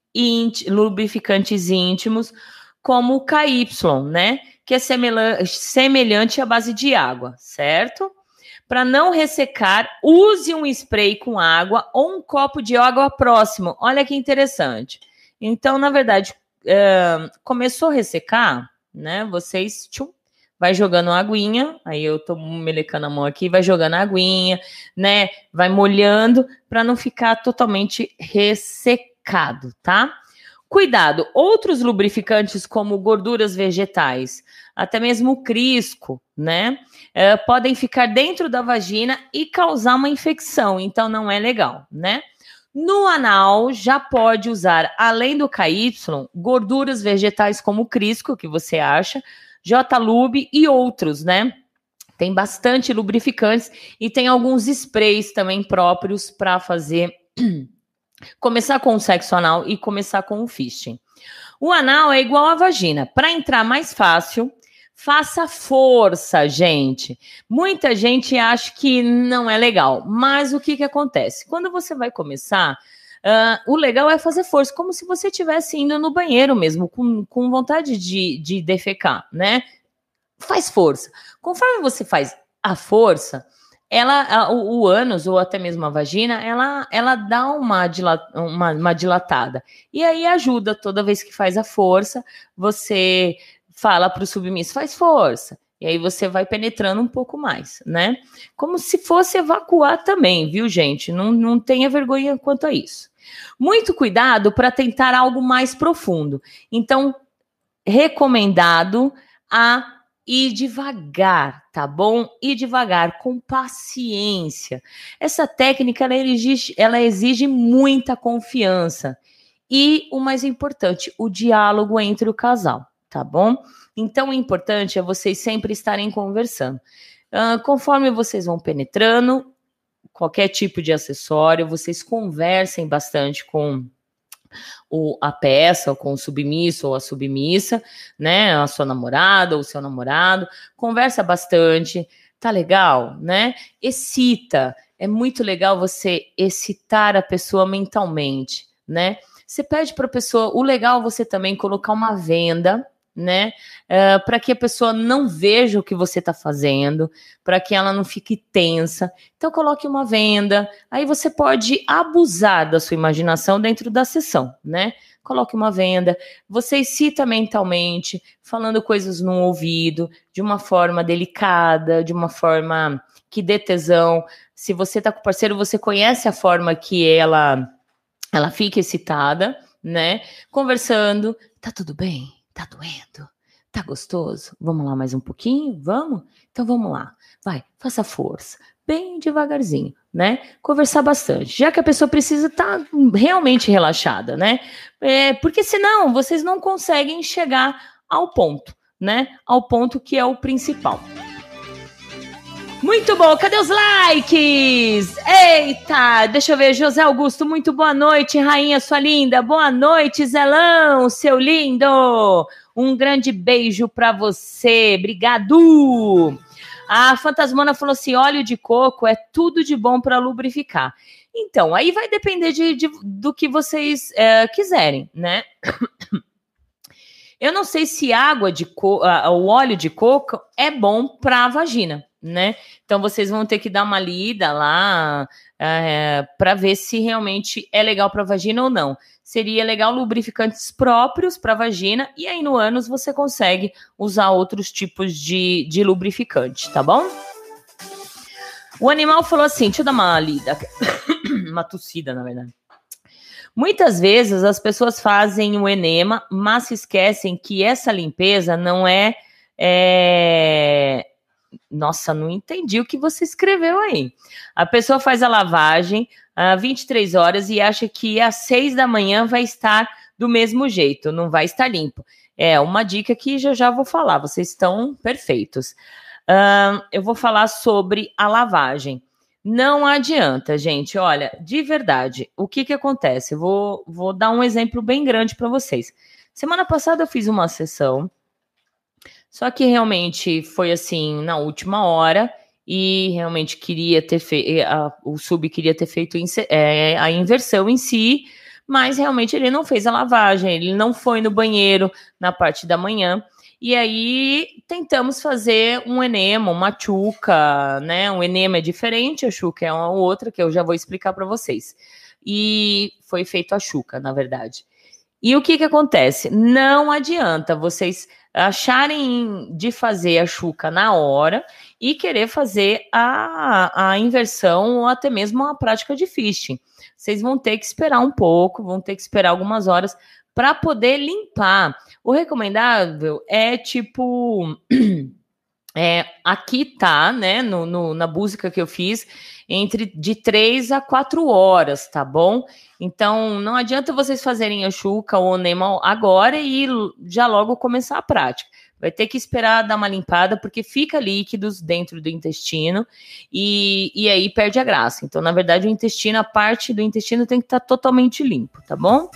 Speaker 8: lubrificantes íntimos, como o KY, né? Que é semelhante à base de água, certo? Para não ressecar, use um spray com água ou um copo de água próximo. Olha que interessante. Então, na verdade, uh, começou a ressecar, né? Vocês tchum, vai jogando aguinha, aí eu tô melecando a mão aqui, vai jogando aguinha, né? Vai molhando para não ficar totalmente ressecado, tá? Cuidado, outros lubrificantes como gorduras vegetais, até mesmo o crisco, né? É, podem ficar dentro da vagina e causar uma infecção, então não é legal, né? No anal, já pode usar, além do KY, gorduras vegetais como o crisco, que você acha, J-Lube e outros, né? Tem bastante lubrificantes e tem alguns sprays também próprios para fazer começar com o sexo anal e começar com o fisting. O anal é igual à vagina. Para entrar mais fácil, faça força, gente. Muita gente acha que não é legal, mas o que, que acontece? Quando você vai começar, uh, o legal é fazer força, como se você estivesse indo no banheiro mesmo, com, com vontade de, de defecar, né? Faz força. Conforme você faz a força, ela, o, o ânus ou até mesmo a vagina, ela, ela dá uma, uma, uma dilatada. E aí ajuda, toda vez que faz a força, você fala para o submisso, faz força. E aí você vai penetrando um pouco mais, né? Como se fosse evacuar também, viu, gente? Não, não tenha vergonha quanto a isso. Muito cuidado para tentar algo mais profundo. Então, recomendado a e devagar, tá bom? E devagar, com paciência. Essa técnica ela exige, ela exige muita confiança e o mais importante, o diálogo entre o casal, tá bom? Então, o importante é vocês sempre estarem conversando. Uh, conforme vocês vão penetrando, qualquer tipo de acessório, vocês conversem bastante com o, a peça, com o submisso ou a submissa, né? A sua namorada ou o seu namorado, conversa bastante, tá legal, né? Excita. É muito legal você excitar a pessoa mentalmente, né? Você pede para a pessoa, o legal é você também colocar uma venda né? É, para que a pessoa não veja o que você está fazendo, para que ela não fique tensa. Então, coloque uma venda. Aí você pode abusar da sua imaginação dentro da sessão, né? Coloque uma venda. Você excita mentalmente, falando coisas no ouvido, de uma forma delicada, de uma forma que dê tesão. Se você está com o parceiro, você conhece a forma que ela ela fica excitada, né? Conversando, tá tudo bem? Tá doendo? Tá gostoso? Vamos lá mais um pouquinho? Vamos? Então vamos lá. Vai, faça força. Bem devagarzinho, né? Conversar bastante. Já que a pessoa precisa estar tá realmente relaxada, né? É, porque senão vocês não conseguem chegar ao ponto, né? Ao ponto que é o principal. Muito bom, cadê os likes? Eita, deixa eu ver, José Augusto, muito boa noite, rainha sua linda. Boa noite, Zelão, seu lindo. Um grande beijo para você. Obrigado. A Fantasmona falou assim: óleo de coco é tudo de bom para lubrificar. Então, aí vai depender de, de do que vocês é, quiserem, né? Eu não sei se água de co o óleo de coco é bom para a vagina né? Então vocês vão ter que dar uma lida lá é, para ver se realmente é legal para vagina ou não. Seria legal lubrificantes próprios para vagina e aí no ânus você consegue usar outros tipos de, de lubrificante, tá bom? O animal falou assim: deixa eu dar uma lida, uma tossida, na verdade. Muitas vezes as pessoas fazem o enema, mas se esquecem que essa limpeza não é, é nossa, não entendi o que você escreveu aí. A pessoa faz a lavagem às 23 horas e acha que às 6 da manhã vai estar do mesmo jeito, não vai estar limpo. É uma dica que já já vou falar, vocês estão perfeitos. Uh, eu vou falar sobre a lavagem. Não adianta, gente. Olha, de verdade, o que que acontece? Eu vou, vou dar um exemplo bem grande para vocês. Semana passada eu fiz uma sessão só que realmente foi assim na última hora e realmente queria ter feito, o sub queria ter feito é, a inversão em si, mas realmente ele não fez a lavagem, ele não foi no banheiro na parte da manhã. E aí tentamos fazer um enema, uma chuca, né? Um enema é diferente, a chuca é uma outra que eu já vou explicar para vocês. E foi feito a chuca, na verdade. E o que que acontece? Não adianta vocês acharem de fazer a chuca na hora e querer fazer a, a inversão ou até mesmo a prática de fisting. Vocês vão ter que esperar um pouco, vão ter que esperar algumas horas para poder limpar. O recomendável é tipo. É, aqui tá, né, no, no, na busca que eu fiz, entre de três a quatro horas, tá bom? Então, não adianta vocês fazerem a chuca ou o Nemo agora e já logo começar a prática. Vai ter que esperar dar uma limpada, porque fica líquidos dentro do intestino e, e aí perde a graça. Então, na verdade, o intestino, a parte do intestino tem que estar tá totalmente limpo, tá bom?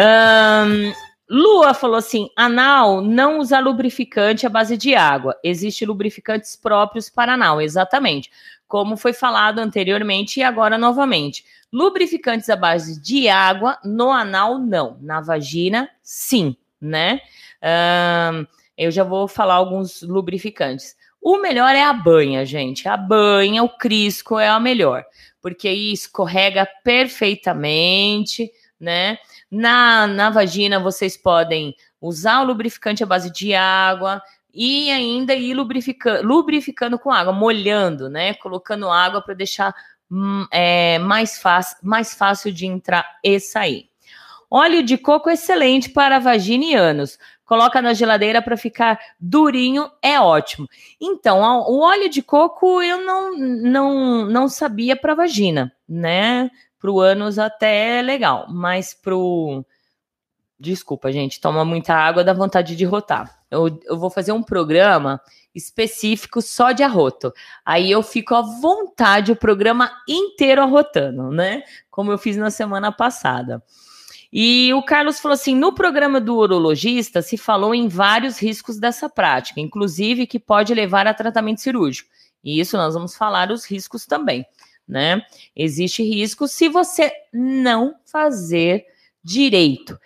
Speaker 8: Um, Lua falou assim: anal não usa lubrificante à base de água. Existem lubrificantes próprios para anal, exatamente. Como foi falado anteriormente e agora novamente. Lubrificantes à base de água, no anal, não. Na vagina, sim, né? Eu já vou falar alguns lubrificantes. O melhor é a banha, gente. A banha, o crisco é a melhor, porque aí escorrega perfeitamente, né? Na, na vagina, vocês podem usar o lubrificante à base de água e ainda ir lubrificando, lubrificando com água, molhando, né? Colocando água para deixar hum, é, mais, fácil, mais fácil de entrar e sair. Óleo de coco excelente para vagina e ânus. Coloca na geladeira para ficar durinho, é ótimo. Então, o óleo de coco eu não, não, não sabia para vagina, né? Pro ânus até é legal, mas pro. Desculpa, gente, toma muita água, dá vontade de rotar. Eu, eu vou fazer um programa específico só de arroto. Aí eu fico à vontade o programa inteiro arrotando, né? Como eu fiz na semana passada. E o Carlos falou assim: no programa do urologista se falou em vários riscos dessa prática, inclusive que pode levar a tratamento cirúrgico. E isso nós vamos falar os riscos também né? Existe risco se você não fazer direito.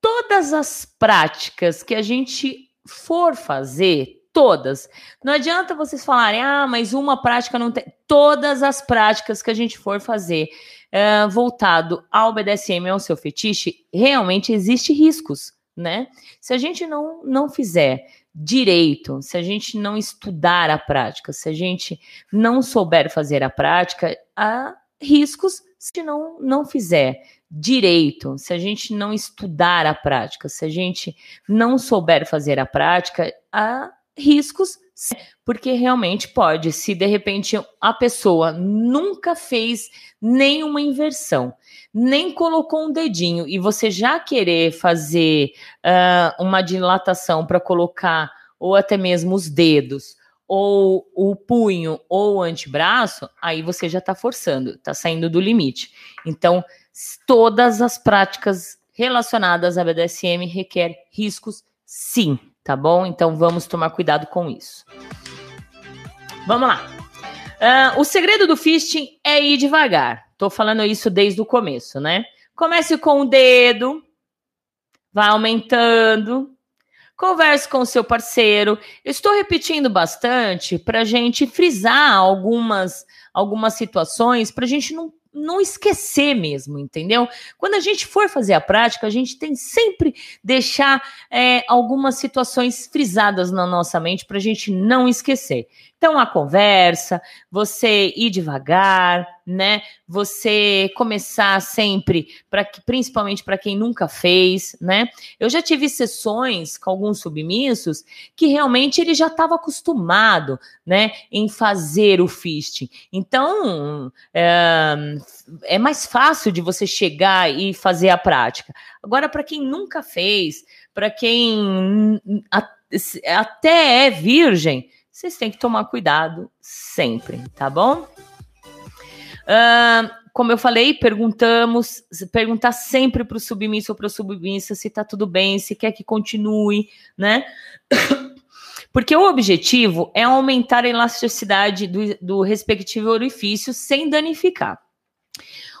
Speaker 8: Todas as práticas que a gente for fazer, todas. Não adianta vocês falarem, ah, mas uma prática não tem. Todas as práticas que a gente for fazer uh, voltado ao BDSM, ao seu fetiche, realmente existe riscos, né? Se a gente não, não fizer direito, se a gente não estudar a prática, se a gente não souber fazer a prática, há riscos se não, não fizer direito, se a gente não estudar a prática, se a gente não souber fazer a prática, há riscos porque realmente pode, se de repente a pessoa nunca fez nenhuma inversão, nem colocou um dedinho, e você já querer fazer uh, uma dilatação para colocar, ou até mesmo os dedos, ou o punho, ou o antebraço, aí você já está forçando, está saindo do limite. Então, todas as práticas relacionadas à BDSM requer riscos, sim tá bom? Então vamos tomar cuidado com isso. Vamos lá. Uh, o segredo do fisting é ir devagar. Tô falando isso desde o começo, né? Comece com o dedo, vai aumentando, converse com o seu parceiro. estou repetindo bastante para gente frisar algumas, algumas situações, para a gente não não esquecer mesmo, entendeu? Quando a gente for fazer a prática, a gente tem sempre deixar é, algumas situações frisadas na nossa mente para a gente não esquecer. Então, a conversa, você ir devagar, né? Você começar sempre, para principalmente para quem nunca fez, né? Eu já tive sessões com alguns submissos que realmente ele já estava acostumado, né, em fazer o fisting. Então, é, é mais fácil de você chegar e fazer a prática. Agora, para quem nunca fez, para quem até é virgem, vocês têm que tomar cuidado sempre, tá bom? Uh, como eu falei, perguntamos, perguntar sempre para o submisso ou para a submissa se está tudo bem, se quer que continue, né? Porque o objetivo é aumentar a elasticidade do, do respectivo orifício sem danificar.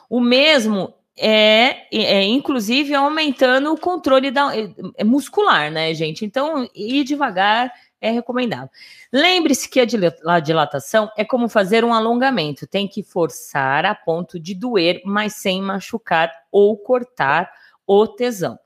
Speaker 8: O mesmo é, é, inclusive aumentando o controle da, é muscular, né, gente? Então, ir devagar é recomendável. Lembre-se que a dilatação é como fazer um alongamento, tem que forçar a ponto de doer, mas sem machucar ou cortar o tesão.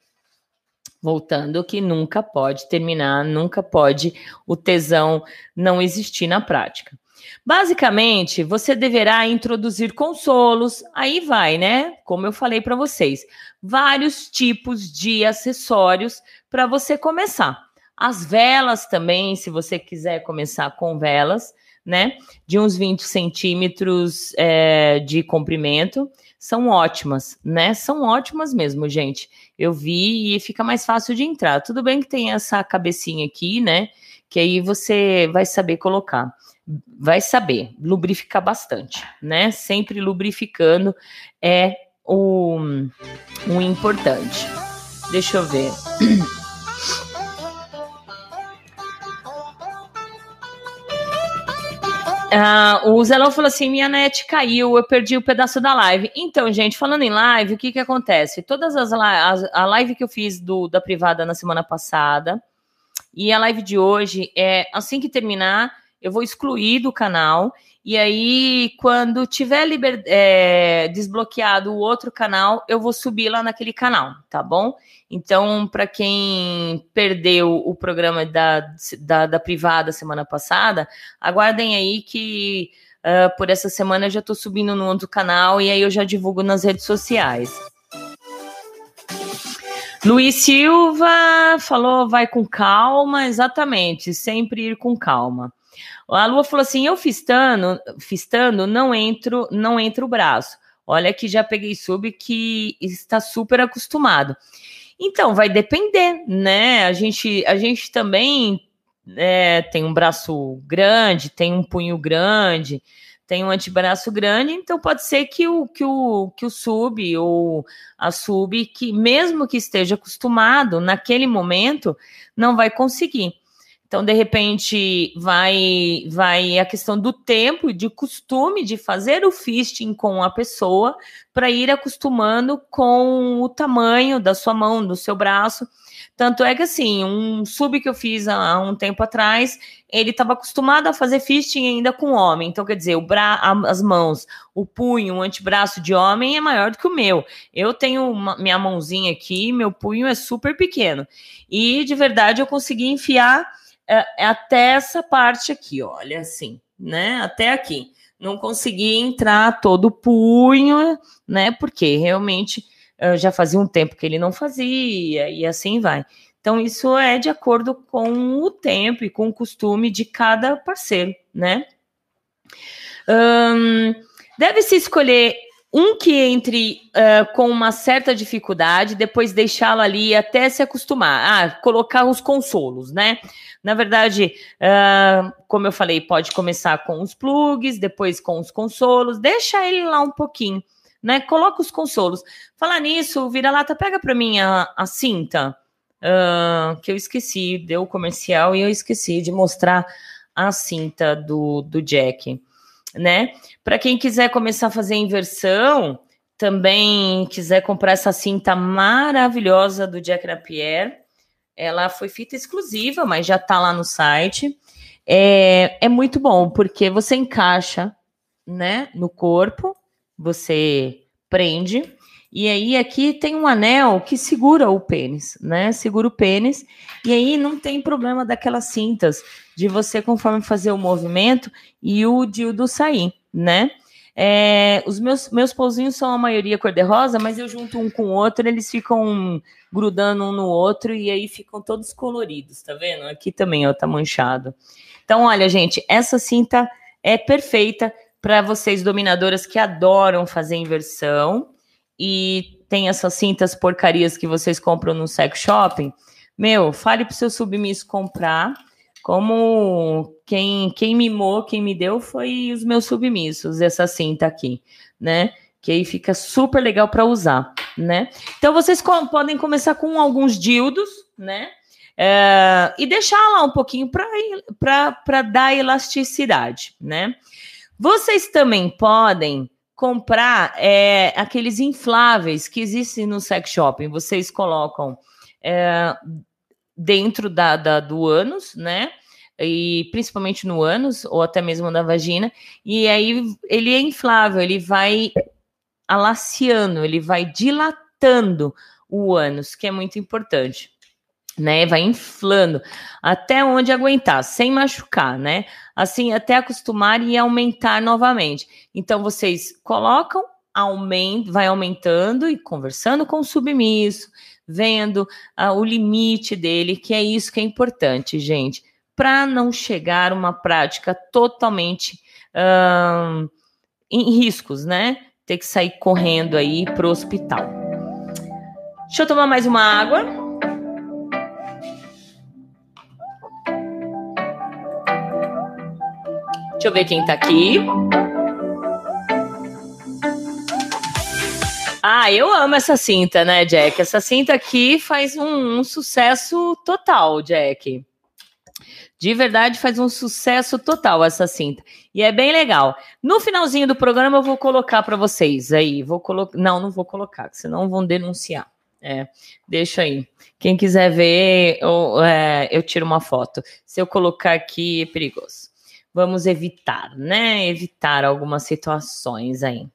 Speaker 8: Voltando que nunca pode terminar, nunca pode o tesão não existir na prática. Basicamente, você deverá introduzir consolos, aí vai, né? Como eu falei para vocês, vários tipos de acessórios para você começar. As velas também, se você quiser começar com velas, né? De uns 20 centímetros é, de comprimento, são ótimas, né? São ótimas mesmo, gente. Eu vi e fica mais fácil de entrar. Tudo bem que tem essa cabecinha aqui, né? Que aí você vai saber colocar vai saber lubrificar bastante, né? Sempre lubrificando é o, o importante. Deixa eu ver. Ah, o Zelão falou assim: minha net caiu, eu perdi o um pedaço da live. Então, gente, falando em live, o que que acontece? Todas as, as a live que eu fiz do, da privada na semana passada e a live de hoje é assim que terminar eu vou excluir do canal. E aí, quando tiver liber, é, desbloqueado o outro canal, eu vou subir lá naquele canal, tá bom? Então, para quem perdeu o programa da, da, da, privada semana passada, aguardem aí que uh, por essa semana eu já estou subindo no outro canal e aí eu já divulgo nas redes sociais. Luiz Silva falou, vai com calma, exatamente, sempre ir com calma. A Lua falou assim: eu fistando, fistando, não entro, não entra o braço. Olha que já peguei sub que está super acostumado. Então, vai depender, né? A gente, a gente também é, tem um braço grande, tem um punho grande, tem um antebraço grande, então pode ser que o, que o, que o sub ou a sub, que mesmo que esteja acostumado, naquele momento, não vai conseguir. Então, de repente, vai vai a questão do tempo e de costume de fazer o fisting com a pessoa para ir acostumando com o tamanho da sua mão, do seu braço. Tanto é que, assim, um sub que eu fiz há um tempo atrás, ele estava acostumado a fazer fisting ainda com homem. Então, quer dizer, o bra as mãos, o punho, o antebraço de homem é maior do que o meu. Eu tenho uma, minha mãozinha aqui, meu punho é super pequeno. E, de verdade, eu consegui enfiar é, até essa parte aqui, olha assim, né? Até aqui. Não consegui entrar todo o punho, né? Porque realmente uh, já fazia um tempo que ele não fazia, e assim vai. Então, isso é de acordo com o tempo e com o costume de cada parceiro, né? Um, Deve-se escolher um que entre uh, com uma certa dificuldade, depois deixá-lo ali até se acostumar. Ah, colocar os consolos, né? Na verdade, uh, como eu falei, pode começar com os plugs, depois com os consolos, deixa ele lá um pouquinho, né? Coloca os consolos. Falar nisso, vira-lata, pega para mim a, a cinta, uh, que eu esqueci, deu o comercial e eu esqueci de mostrar a cinta do, do Jack, né? Para quem quiser começar a fazer inversão, também quiser comprar essa cinta maravilhosa do Jack Napier, ela foi fita exclusiva, mas já está lá no site. É, é muito bom, porque você encaixa né, no corpo, você prende, e aí aqui tem um anel que segura o pênis, né? Segura o pênis, e aí não tem problema daquelas cintas de você, conforme fazer o movimento, e o dildo sair, né? É, os meus, meus pauzinhos são a maioria cor-de-rosa, mas eu junto um com o outro, eles ficam grudando um no outro e aí ficam todos coloridos, tá vendo? Aqui também, ó, tá manchado. Então, olha, gente, essa cinta é perfeita para vocês dominadoras que adoram fazer inversão e tem essas cintas porcarias que vocês compram no sex shopping. Meu, fale pro seu submisso comprar como quem, quem mimou, quem me deu foi os meus submissos, essa cinta aqui, né? Que aí fica super legal para usar, né? Então vocês podem começar com alguns dildos, né? É, e deixar lá um pouquinho para dar elasticidade, né? Vocês também podem comprar é, aqueles infláveis que existem no sex shopping. Vocês colocam é, dentro da, da, do ânus, né? e principalmente no ânus ou até mesmo na vagina, e aí ele é inflável, ele vai alaciando, ele vai dilatando o ânus, que é muito importante. Né, vai inflando até onde aguentar, sem machucar, né? Assim, até acostumar e aumentar novamente. Então, vocês colocam, aumenta, vai aumentando e conversando com o submisso, vendo uh, o limite dele, que é isso que é importante, gente para não chegar uma prática totalmente em riscos, né? Ter que sair correndo aí para o hospital. Deixa eu tomar mais uma água. Deixa eu ver quem tá aqui. Ah, eu amo essa cinta, né, Jack? Essa cinta aqui faz um, um sucesso total, Jack. De verdade, faz um sucesso total essa cinta. E é bem legal. No finalzinho do programa, eu vou colocar para vocês aí. Vou colocar. Não, não vou colocar, senão vão denunciar. É, deixa aí. Quem quiser ver, eu, é, eu tiro uma foto. Se eu colocar aqui, é perigoso. Vamos evitar, né? Evitar algumas situações aí.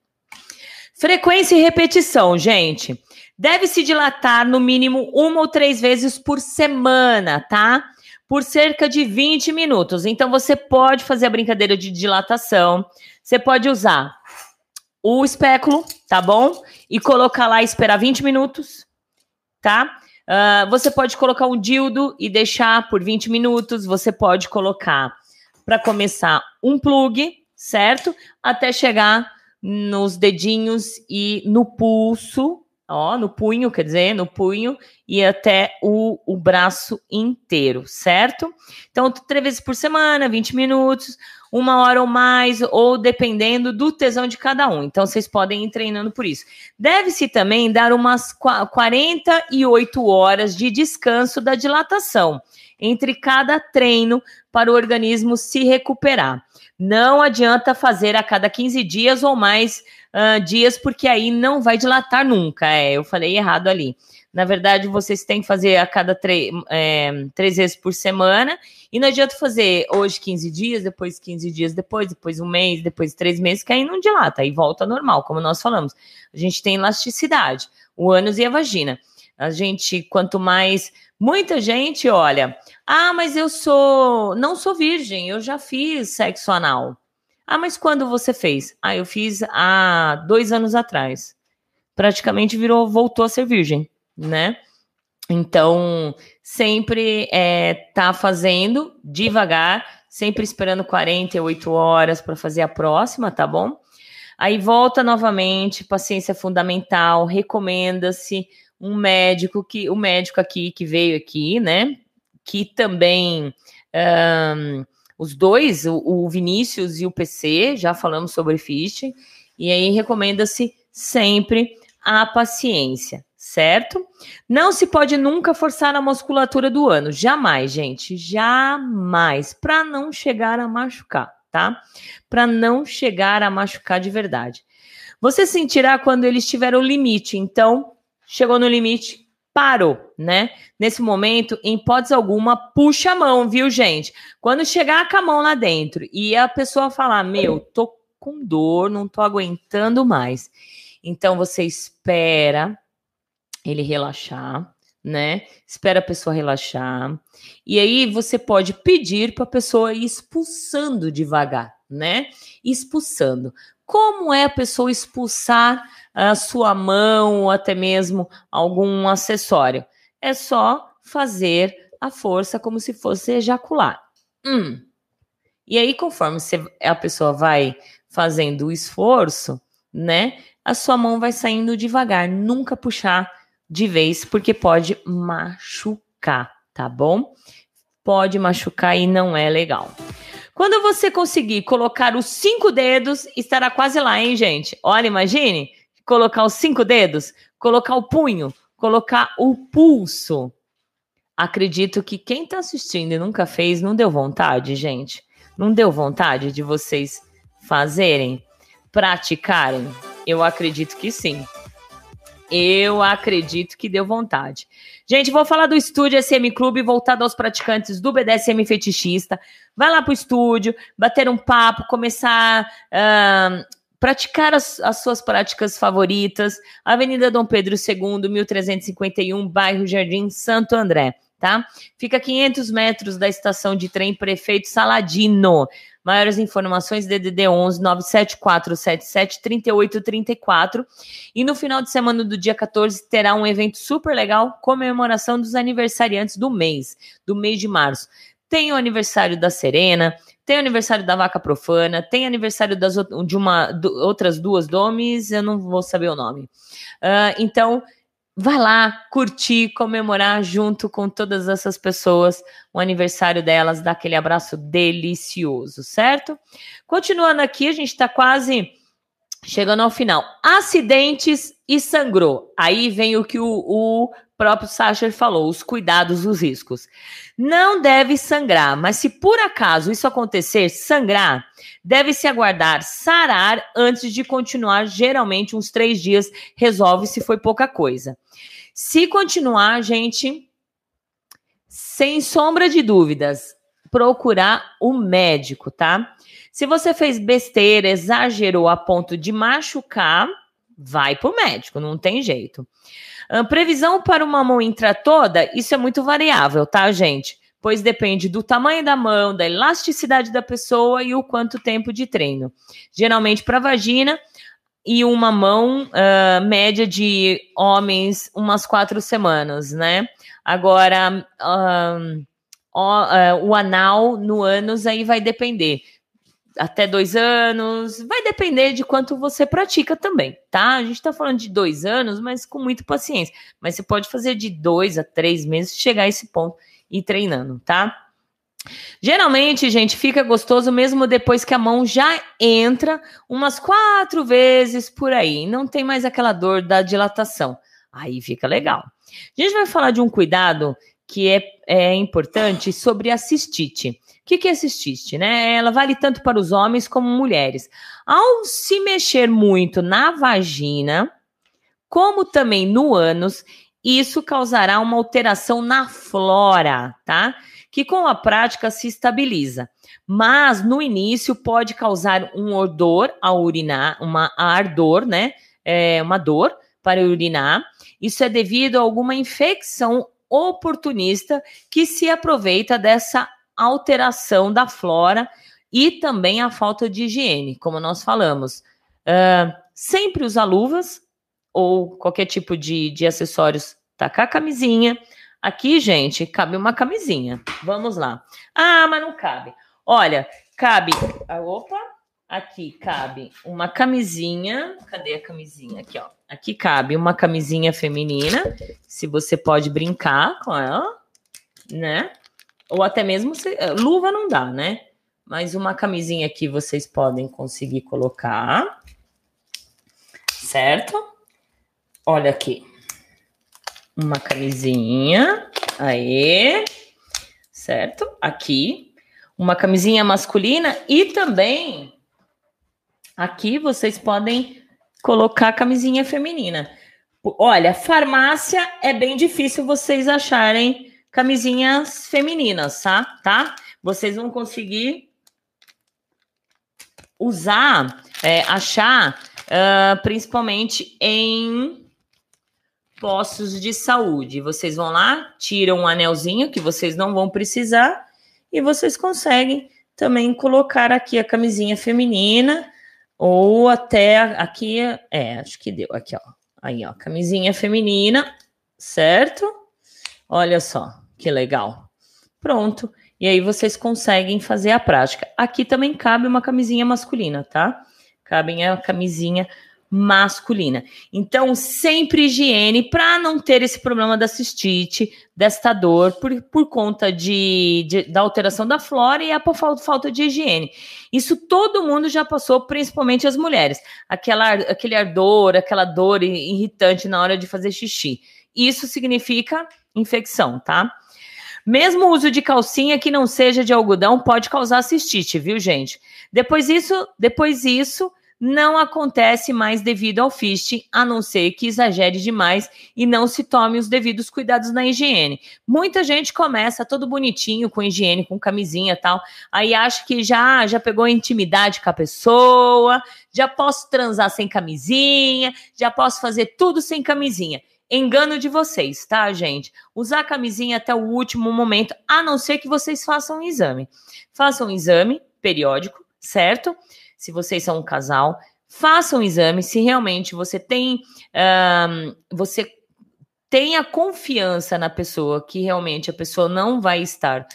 Speaker 8: Frequência e repetição, gente. Deve se dilatar no mínimo uma ou três vezes por semana, tá? por cerca de 20 minutos. Então você pode fazer a brincadeira de dilatação. Você pode usar o espéculo, tá bom? E colocar lá e esperar 20 minutos, tá? Uh, você pode colocar um dildo e deixar por 20 minutos. Você pode colocar para começar um plug, certo? Até chegar nos dedinhos e no pulso, ó, no punho, quer dizer, no punho e até o, o braço inteiro, certo? Então, três vezes por semana, 20 minutos, uma hora ou mais, ou dependendo do tesão de cada um. Então, vocês podem ir treinando por isso. Deve-se também dar umas 48 horas de descanso da dilatação entre cada treino para o organismo se recuperar. Não adianta fazer a cada 15 dias ou mais uh, dias, porque aí não vai dilatar nunca. É, eu falei errado ali. Na verdade, vocês têm que fazer a cada é, três vezes por semana. E não adianta fazer hoje 15 dias, depois 15 dias depois, depois um mês, depois três meses, que aí não dilata, aí volta normal, como nós falamos. A gente tem elasticidade, o ânus e a vagina. A gente, quanto mais. Muita gente, olha, ah, mas eu sou. Não sou virgem, eu já fiz sexo anal. Ah, mas quando você fez? Ah, eu fiz há dois anos atrás. Praticamente virou, voltou a ser virgem, né? Então, sempre é, tá fazendo devagar, sempre esperando 48 horas para fazer a próxima, tá bom? Aí volta novamente, paciência fundamental, recomenda-se um médico que o médico aqui que veio aqui, né? que também um, os dois, o, o, Vinícius e o PC, já falamos sobre fisting, e aí recomenda-se sempre a paciência, certo? Não se pode nunca forçar a musculatura do ano, jamais, gente, jamais, para não chegar a machucar, tá? Para não chegar a machucar de verdade. Você sentirá quando ele estiver no limite, então, chegou no limite, parou, né? Nesse momento, em hipótese alguma, puxa a mão, viu, gente? Quando chegar com a mão lá dentro e a pessoa falar, meu, tô com dor, não tô aguentando mais. Então você espera ele relaxar, né? Espera a pessoa relaxar. E aí você pode pedir para a pessoa ir expulsando devagar, né? Expulsando. Como é a pessoa expulsar a sua mão ou até mesmo algum acessório? É só fazer a força como se fosse ejacular. Hum. E aí, conforme você, a pessoa vai fazendo o esforço, né? A sua mão vai saindo devagar, nunca puxar de vez, porque pode machucar, tá bom? Pode machucar e não é legal. Quando você conseguir colocar os cinco dedos, estará quase lá, hein, gente? Olha, imagine colocar os cinco dedos, colocar o punho, colocar o pulso. Acredito que quem está assistindo e nunca fez, não deu vontade, gente. Não deu vontade de vocês fazerem, praticarem? Eu acredito que sim. Eu acredito que deu vontade. Gente, vou falar do estúdio SM Clube voltado aos praticantes do BDSM fetichista. Vai lá pro estúdio, bater um papo, começar a uh, praticar as, as, suas práticas favoritas. Avenida Dom Pedro II, 1351, bairro Jardim Santo André, tá? Fica a 500 metros da estação de trem Prefeito Saladino. Maiores informações, DDD 11 97477 3834. E no final de semana do dia 14 terá um evento super legal, comemoração dos aniversariantes do mês, do mês de março. Tem o aniversário da Serena, tem o aniversário da Vaca Profana, tem aniversário das, de uma, outras duas domes, eu não vou saber o nome. Uh, então, vai lá curtir, comemorar junto com todas essas pessoas o aniversário delas, dar aquele abraço delicioso, certo? Continuando aqui, a gente está quase chegando ao final. Acidentes e sangrou. Aí vem o que o, o próprio Sacher falou, os cuidados, os riscos. Não deve sangrar, mas se por acaso isso acontecer, sangrar, deve-se aguardar sarar antes de continuar. Geralmente, uns três dias resolve se foi pouca coisa. Se continuar, gente, sem sombra de dúvidas, procurar o médico, tá? Se você fez besteira, exagerou a ponto de machucar, vai pro médico, não tem jeito. Uh, previsão para uma mão intra toda, isso é muito variável, tá, gente? Pois depende do tamanho da mão, da elasticidade da pessoa e o quanto tempo de treino. Geralmente para vagina e uma mão uh, média de homens umas quatro semanas, né? Agora uh, o anal no ânus aí vai depender até dois anos, vai depender de quanto você pratica também, tá? A gente está falando de dois anos, mas com muita paciência. Mas você pode fazer de dois a três meses, chegar a esse ponto e treinando, tá? Geralmente, gente, fica gostoso mesmo depois que a mão já entra umas quatro vezes por aí. Não tem mais aquela dor da dilatação. Aí fica legal. A gente vai falar de um cuidado que é, é importante sobre a cistite. Que, que cistite, né? Ela vale tanto para os homens como mulheres. Ao se mexer muito na vagina, como também no ânus, isso causará uma alteração na flora, tá? Que com a prática se estabiliza. Mas no início pode causar um odor ao urinar, uma ardor, né? É, uma dor para urinar. Isso é devido a alguma infecção oportunista que se aproveita dessa alteração da flora e também a falta de higiene, como nós falamos. Uh, sempre usar luvas ou qualquer tipo de, de acessórios, tacar a camisinha. Aqui, gente, cabe uma camisinha. Vamos lá. Ah, mas não cabe. Olha, cabe. Ah, opa, aqui cabe uma camisinha. Cadê a camisinha? Aqui, ó. Aqui cabe uma camisinha feminina. Se você pode brincar com ela, né? Ou até mesmo se, eh, luva não dá, né? Mas uma camisinha aqui vocês podem conseguir colocar. Certo? Olha aqui. Uma camisinha. Aí. Certo? Aqui. Uma camisinha masculina e também aqui vocês podem colocar camisinha feminina. Olha, farmácia é bem difícil vocês acharem camisinhas femininas, tá? tá? Vocês vão conseguir usar, é, achar, uh, principalmente em postos de saúde. Vocês vão lá, tiram um anelzinho que vocês não vão precisar e vocês conseguem também colocar aqui a camisinha feminina ou até aqui, é, acho que deu aqui, ó. Aí, ó, camisinha feminina, certo? Olha só que legal. Pronto. E aí vocês conseguem fazer a prática. Aqui também cabe uma camisinha masculina, tá? Cabe a camisinha masculina. Então, sempre higiene para não ter esse problema da cistite, desta dor, por, por conta de, de, da alteração da flora e a por falta, falta de higiene. Isso todo mundo já passou, principalmente as mulheres. Aquela, aquele ardor, aquela dor irritante na hora de fazer xixi. Isso significa infecção, tá? Mesmo o uso de calcinha que não seja de algodão pode causar cistite, viu, gente? Depois isso, depois isso, não acontece mais devido ao fisting, a não ser que exagere demais e não se tome os devidos cuidados na higiene. Muita gente começa todo bonitinho com higiene, com camisinha tal, aí acha que já já pegou intimidade com a pessoa, já posso transar sem camisinha, já posso fazer tudo sem camisinha. Engano de vocês, tá, gente? Usar camisinha até o último momento, a não ser que vocês façam um exame. Façam um exame periódico, certo? Se vocês são um casal, façam um exame se realmente você tem um, você tem a confiança na pessoa que realmente a pessoa não vai estar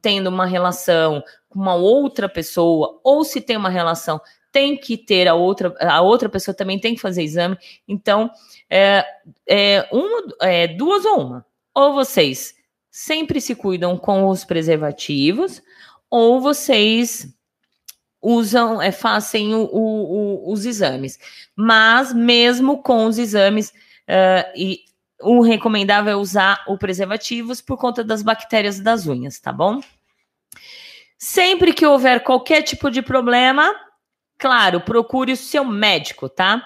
Speaker 8: tendo uma relação com uma outra pessoa ou se tem uma relação tem que ter a outra, a outra pessoa também tem que fazer exame. Então, é, é, uma, é duas ou uma. Ou vocês sempre se cuidam com os preservativos, ou vocês usam, é, fazem o, o, o, os exames. Mas, mesmo com os exames, uh, e o recomendável é usar o preservativos por conta das bactérias das unhas, tá bom? Sempre que houver qualquer tipo de problema, Claro, procure o seu médico, tá?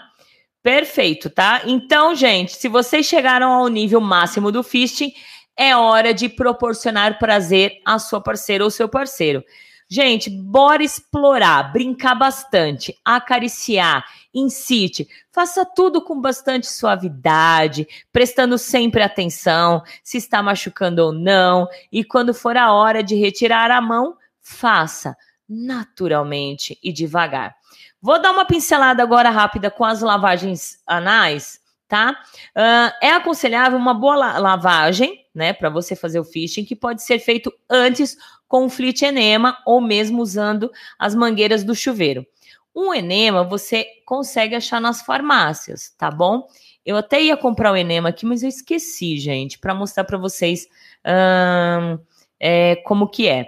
Speaker 8: Perfeito, tá? Então, gente, se vocês chegaram ao nível máximo do fisting, é hora de proporcionar prazer à sua parceira ou seu parceiro. Gente, bora explorar, brincar bastante, acariciar, incite, faça tudo com bastante suavidade, prestando sempre atenção se está machucando ou não, e quando for a hora de retirar a mão, faça naturalmente e devagar. Vou dar uma pincelada agora rápida com as lavagens anais, tá? Uh, é aconselhável uma boa la lavagem, né, para você fazer o fishing, que pode ser feito antes com o flit enema ou mesmo usando as mangueiras do chuveiro. Um enema você consegue achar nas farmácias, tá bom? Eu até ia comprar o enema aqui, mas eu esqueci, gente, para mostrar para vocês uh, é, como que é.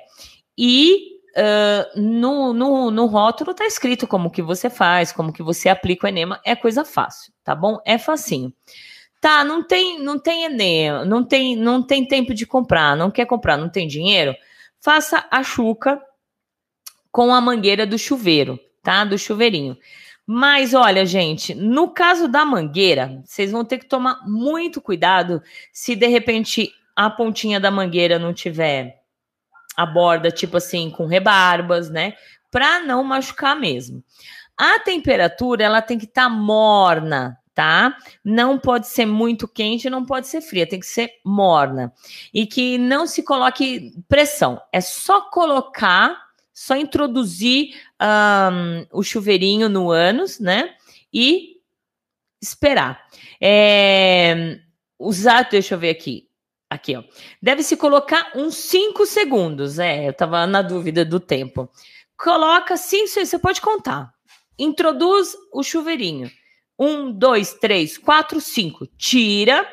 Speaker 8: E uh, no, no, no rótulo tá escrito como que você faz, como que você aplica o enema, é coisa fácil, tá bom? É facinho. Tá, não tem, não tem enema, não tem, não tem tempo de comprar, não quer comprar, não tem dinheiro? Faça a chuca com a mangueira do chuveiro, tá? Do chuveirinho. Mas olha, gente, no caso da mangueira, vocês vão ter que tomar muito cuidado se de repente a pontinha da mangueira não tiver a borda, tipo assim, com rebarbas, né? Para não machucar mesmo. A temperatura, ela tem que estar tá morna, tá? Não pode ser muito quente, não pode ser fria, tem que ser morna. E que não se coloque pressão. É só colocar, só introduzir um, o chuveirinho no ânus, né? E esperar. É, usar, deixa eu ver aqui. Aqui, ó. Deve-se colocar uns 5 segundos. É, eu tava na dúvida do tempo. Coloca 5, você pode contar. Introduz o chuveirinho. Um, dois, três, quatro, cinco. Tira,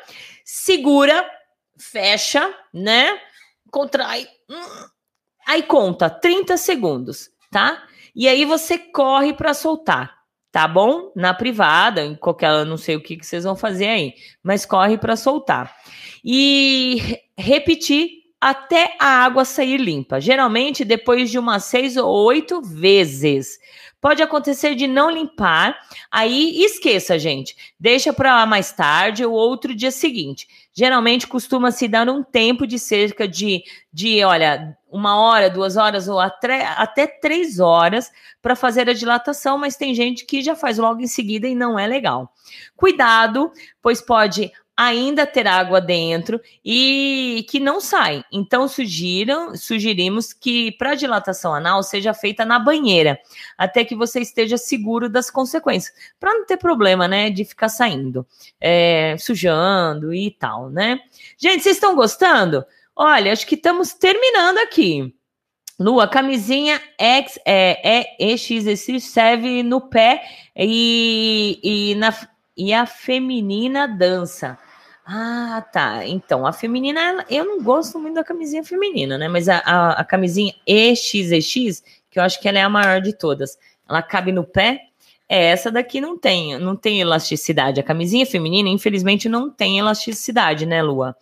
Speaker 8: segura, fecha, né? Contrai. Aí conta 30 segundos, tá? E aí você corre para soltar, tá bom? Na privada, em qualquer, não sei o que, que vocês vão fazer aí, mas corre para soltar e repetir até a água sair limpa. Geralmente depois de umas seis ou oito vezes. Pode acontecer de não limpar, aí esqueça, gente. Deixa para mais tarde ou outro dia seguinte. Geralmente costuma se dar um tempo de cerca de, de olha, uma hora, duas horas ou até, até três horas para fazer a dilatação, mas tem gente que já faz logo em seguida e não é legal. Cuidado, pois pode ainda ter água dentro e que não sai. Então sugiram, sugerimos que para dilatação anal seja feita na banheira, até que você esteja seguro das consequências, para não ter problema, né, de ficar saindo, é, sujando e tal, né? Gente, vocês estão gostando? Olha, acho que estamos terminando aqui. Lua, camisinha X, é, é serve no pé e, e, na, e a feminina dança. Ah, tá. Então, a feminina, eu não gosto muito da camisinha feminina, né? Mas a, a, a camisinha EXEX, que eu acho que ela é a maior de todas, ela cabe no pé. É, essa daqui não tem, não tem elasticidade. A camisinha feminina, infelizmente, não tem elasticidade, né, Lua?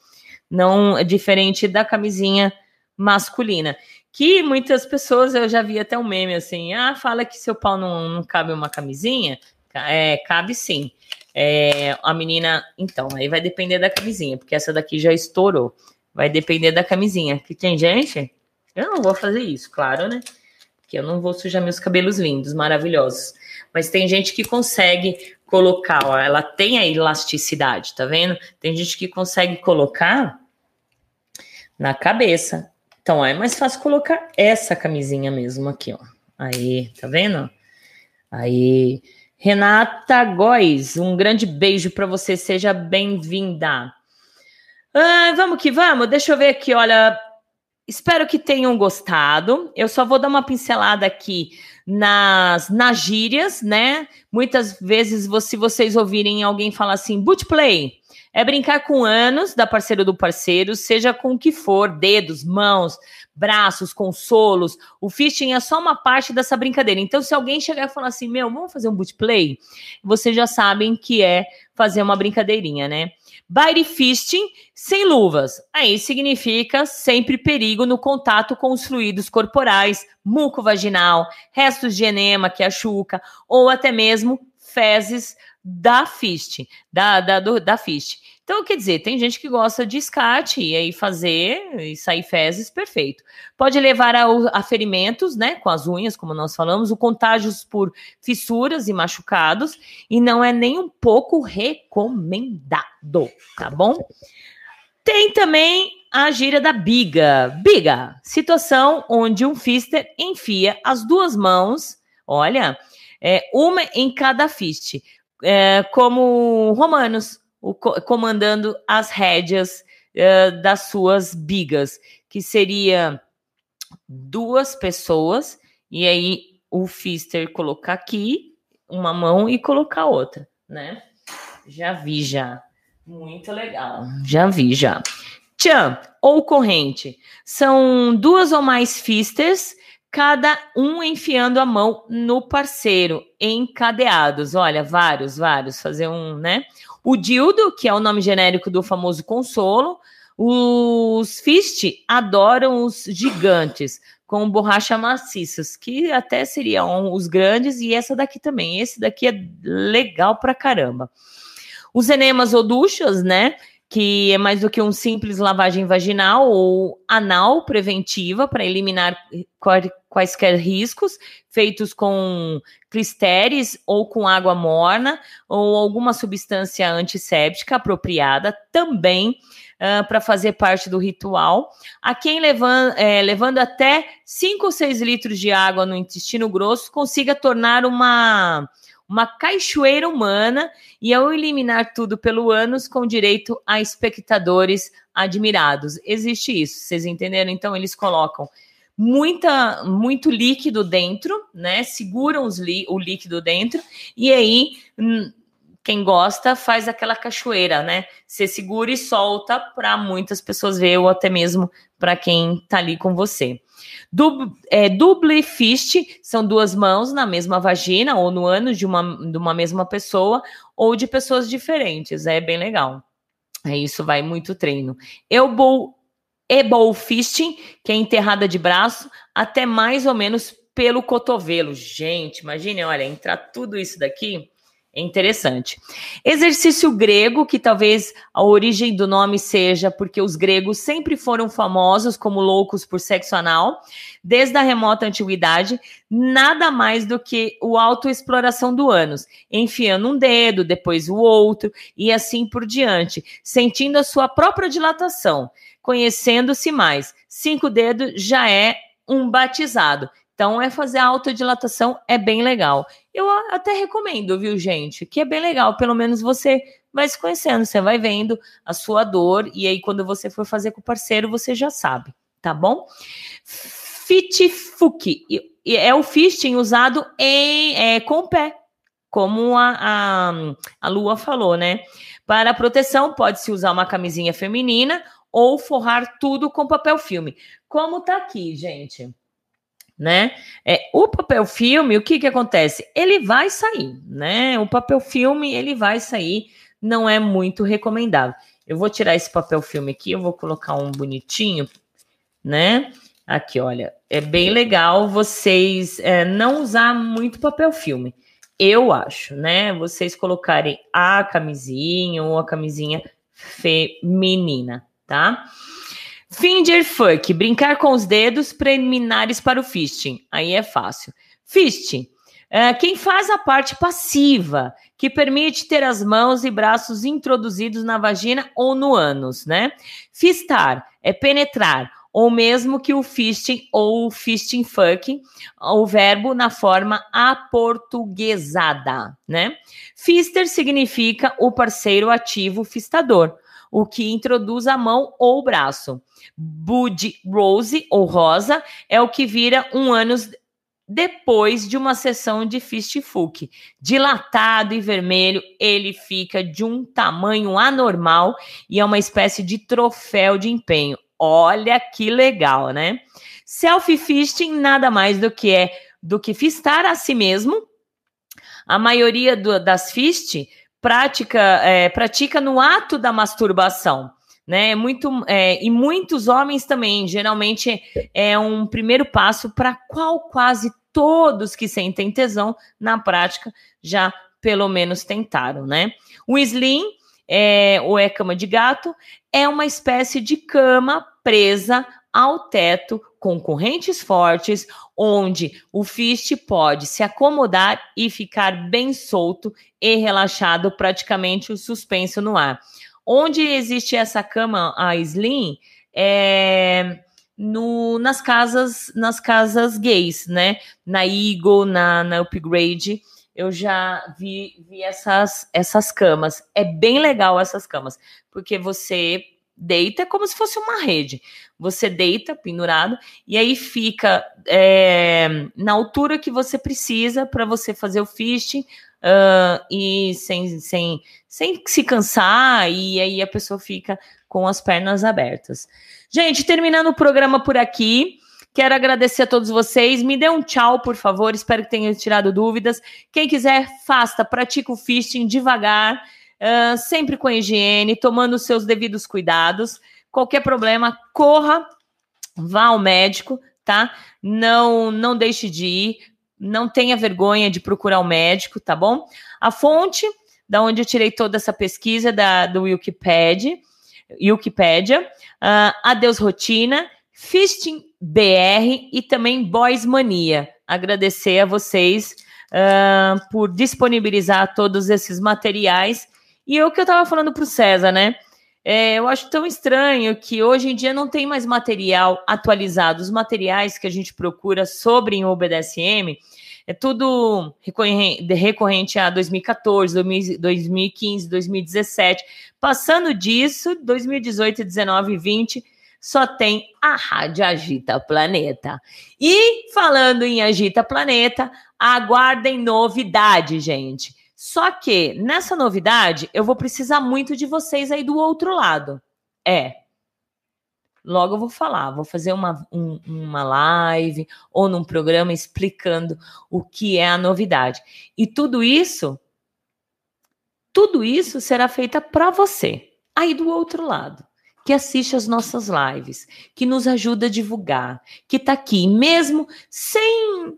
Speaker 8: Não é diferente da camisinha masculina. que muitas pessoas, eu já vi até um meme assim, ah, fala que seu pau não, não cabe uma camisinha. É, cabe sim. É, a menina, então, aí vai depender da camisinha, porque essa daqui já estourou. Vai depender da camisinha. Que tem gente, eu não vou fazer isso, claro, né? Porque eu não vou sujar meus cabelos lindos, maravilhosos. Mas tem gente que consegue colocar, ó, ela tem a elasticidade, tá vendo? Tem gente que consegue colocar na cabeça. Então, é mais fácil colocar essa camisinha mesmo aqui, ó. Aí, tá vendo? Aí, Renata Góes, um grande beijo para você, seja bem-vinda. Ah, vamos que vamos, deixa eu ver aqui, olha. Espero que tenham gostado. Eu só vou dar uma pincelada aqui nas, nas gírias, né? Muitas vezes, se vocês ouvirem alguém falar assim, boot play, é brincar com anos da parceira do parceiro, seja com o que for, dedos, mãos, braços, consolos. O fisting é só uma parte dessa brincadeira. Então, se alguém chegar e falar assim, meu, vamos fazer um boot play, vocês já sabem que é fazer uma brincadeirinha, né? Body fisting sem luvas. Aí significa sempre perigo no contato com os fluidos corporais, muco vaginal, restos de enema, que é a chuca, ou até mesmo fezes da fist, da, da, do, da fist. Então, quer dizer, tem gente que gosta de escate e aí fazer e sair fezes, perfeito. Pode levar a, a, ferimentos, né, com as unhas, como nós falamos, o contágios por fissuras e machucados, e não é nem um pouco recomendado, tá bom? Tem também a gíria da biga. Biga, situação onde um fister enfia as duas mãos, olha, é, uma em cada fist, é, como romanos, comandando as rédeas uh, das suas bigas, que seria duas pessoas, e aí o Fister colocar aqui uma mão e colocar outra, né? Já vi já. Muito legal. Já vi já. Tchan ou corrente são duas ou mais fisters, cada um enfiando a mão no parceiro, encadeados. Olha, vários, vários. Fazer um, né? O dildo, que é o nome genérico do famoso consolo. Os fist adoram os gigantes, com borracha maciças, que até seriam os grandes, e essa daqui também. Esse daqui é legal pra caramba. Os enemas ou duchas, né? Que é mais do que um simples lavagem vaginal ou anal preventiva para eliminar quaisquer riscos, feitos com clisteres ou com água morna ou alguma substância antisséptica apropriada, também uh, para fazer parte do ritual. A quem levando, é, levando até 5 ou 6 litros de água no intestino grosso consiga tornar uma uma cachoeira humana e ao eliminar tudo pelo ânus com direito a espectadores admirados. Existe isso, vocês entenderam? Então eles colocam muita, muito líquido dentro, né? Seguram os o líquido dentro e aí hum, quem gosta faz aquela cachoeira, né? Você segura e solta para muitas pessoas ver ou até mesmo para quem tá ali com você. Dub, é, double fist são duas mãos na mesma vagina ou no ânus de uma, de uma mesma pessoa ou de pessoas diferentes. É bem legal. É isso, vai muito treino. Elbow Ebol fisting, que é enterrada de braço, até mais ou menos pelo cotovelo. Gente, imagine, olha, entrar tudo isso daqui é interessante. Exercício grego, que talvez a origem do nome seja porque os gregos sempre foram famosos como loucos por sexo anal, desde a remota antiguidade, nada mais do que o autoexploração do ânus, enfiando um dedo, depois o outro e assim por diante, sentindo a sua própria dilatação conhecendo-se mais. Cinco dedos já é um batizado. Então, é fazer a autodilatação, é bem legal. Eu até recomendo, viu, gente? Que é bem legal. Pelo menos você vai se conhecendo, você vai vendo a sua dor, e aí, quando você for fazer com o parceiro, você já sabe, tá bom? Fitifuki é o fisting usado em, é, com o pé, como a, a, a Lua falou, né? Para proteção, pode-se usar uma camisinha feminina ou forrar tudo com papel filme. Como tá aqui, gente. Né? É, o papel filme, o que que acontece? Ele vai sair, né? O papel filme, ele vai sair, não é muito recomendável. Eu vou tirar esse papel filme aqui, eu vou colocar um bonitinho, né? Aqui, olha, é bem legal vocês é, não usar muito papel filme. Eu acho, né? Vocês colocarem a camisinha ou a camisinha feminina, tá? Fingerfuck, brincar com os dedos preliminares para o fisting. Aí é fácil. Fisting, é, quem faz a parte passiva, que permite ter as mãos e braços introduzidos na vagina ou no ânus, né? Fistar é penetrar, ou mesmo que o fisting ou o fisting fuck, o verbo na forma aportuguesada, né? Fister significa o parceiro ativo fistador, o que introduz a mão ou o braço. Bud Rose ou rosa é o que vira um ânus depois de uma sessão de fist fuck. Dilatado e vermelho, ele fica de um tamanho anormal e é uma espécie de troféu de empenho. Olha que legal, né? Selfie fisting nada mais do que é do que fistar a si mesmo. A maioria do, das fist prática, é, pratica no ato da masturbação né? Muito é, e muitos homens também. Geralmente é um primeiro passo para qual quase todos que sentem tesão na prática já pelo menos tentaram, né? O slim é, ou é cama de gato é uma espécie de cama presa ao teto com correntes fortes, onde o fist pode se acomodar e ficar bem solto e relaxado, praticamente suspenso no ar. Onde existe essa cama, a Slim, é no, nas casas nas casas gays, né? Na Eagle, na, na Upgrade, eu já vi, vi essas, essas camas. É bem legal essas camas, porque você deita como se fosse uma rede. Você deita pendurado e aí fica é, na altura que você precisa para você fazer o fisting uh, e sem, sem, sem se cansar, e aí a pessoa fica com as pernas abertas. Gente, terminando o programa por aqui. Quero agradecer a todos vocês. Me dê um tchau, por favor. Espero que tenham tirado dúvidas. Quem quiser, faça, pratique o fisting devagar, sempre com higiene, tomando os seus devidos cuidados. Qualquer problema, corra, vá ao médico, tá? Não, não deixe de ir não tenha vergonha de procurar o um médico, tá bom? A fonte da onde eu tirei toda essa pesquisa da, do Wikipedia, Wikipedia uh, Adeus Rotina, Fisting BR e também Boys Mania. Agradecer a vocês uh, por disponibilizar todos esses materiais. E o que eu estava falando para o César, né? É, eu acho tão estranho que hoje em dia não tem mais material atualizado. Os materiais que a gente procura sobre o BDSM é tudo recorrente a 2014, 2015, 2017. Passando disso, 2018, 19 e 20 só tem a Rádio Agita Planeta. E falando em Agita Planeta, aguardem novidade, gente. Só que nessa novidade, eu vou precisar muito de vocês aí do outro lado. É. Logo eu vou falar, vou fazer uma, um, uma live ou num programa explicando o que é a novidade. E tudo isso, tudo isso será feita para você, aí do outro lado que assiste as nossas lives, que nos ajuda a divulgar, que está aqui, mesmo sem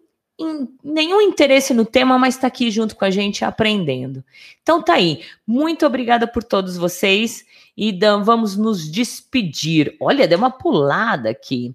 Speaker 8: nenhum interesse no tema, mas está aqui junto com a gente aprendendo. Então tá aí. Muito obrigada por todos vocês e Dan, vamos nos despedir. Olha, deu uma pulada aqui.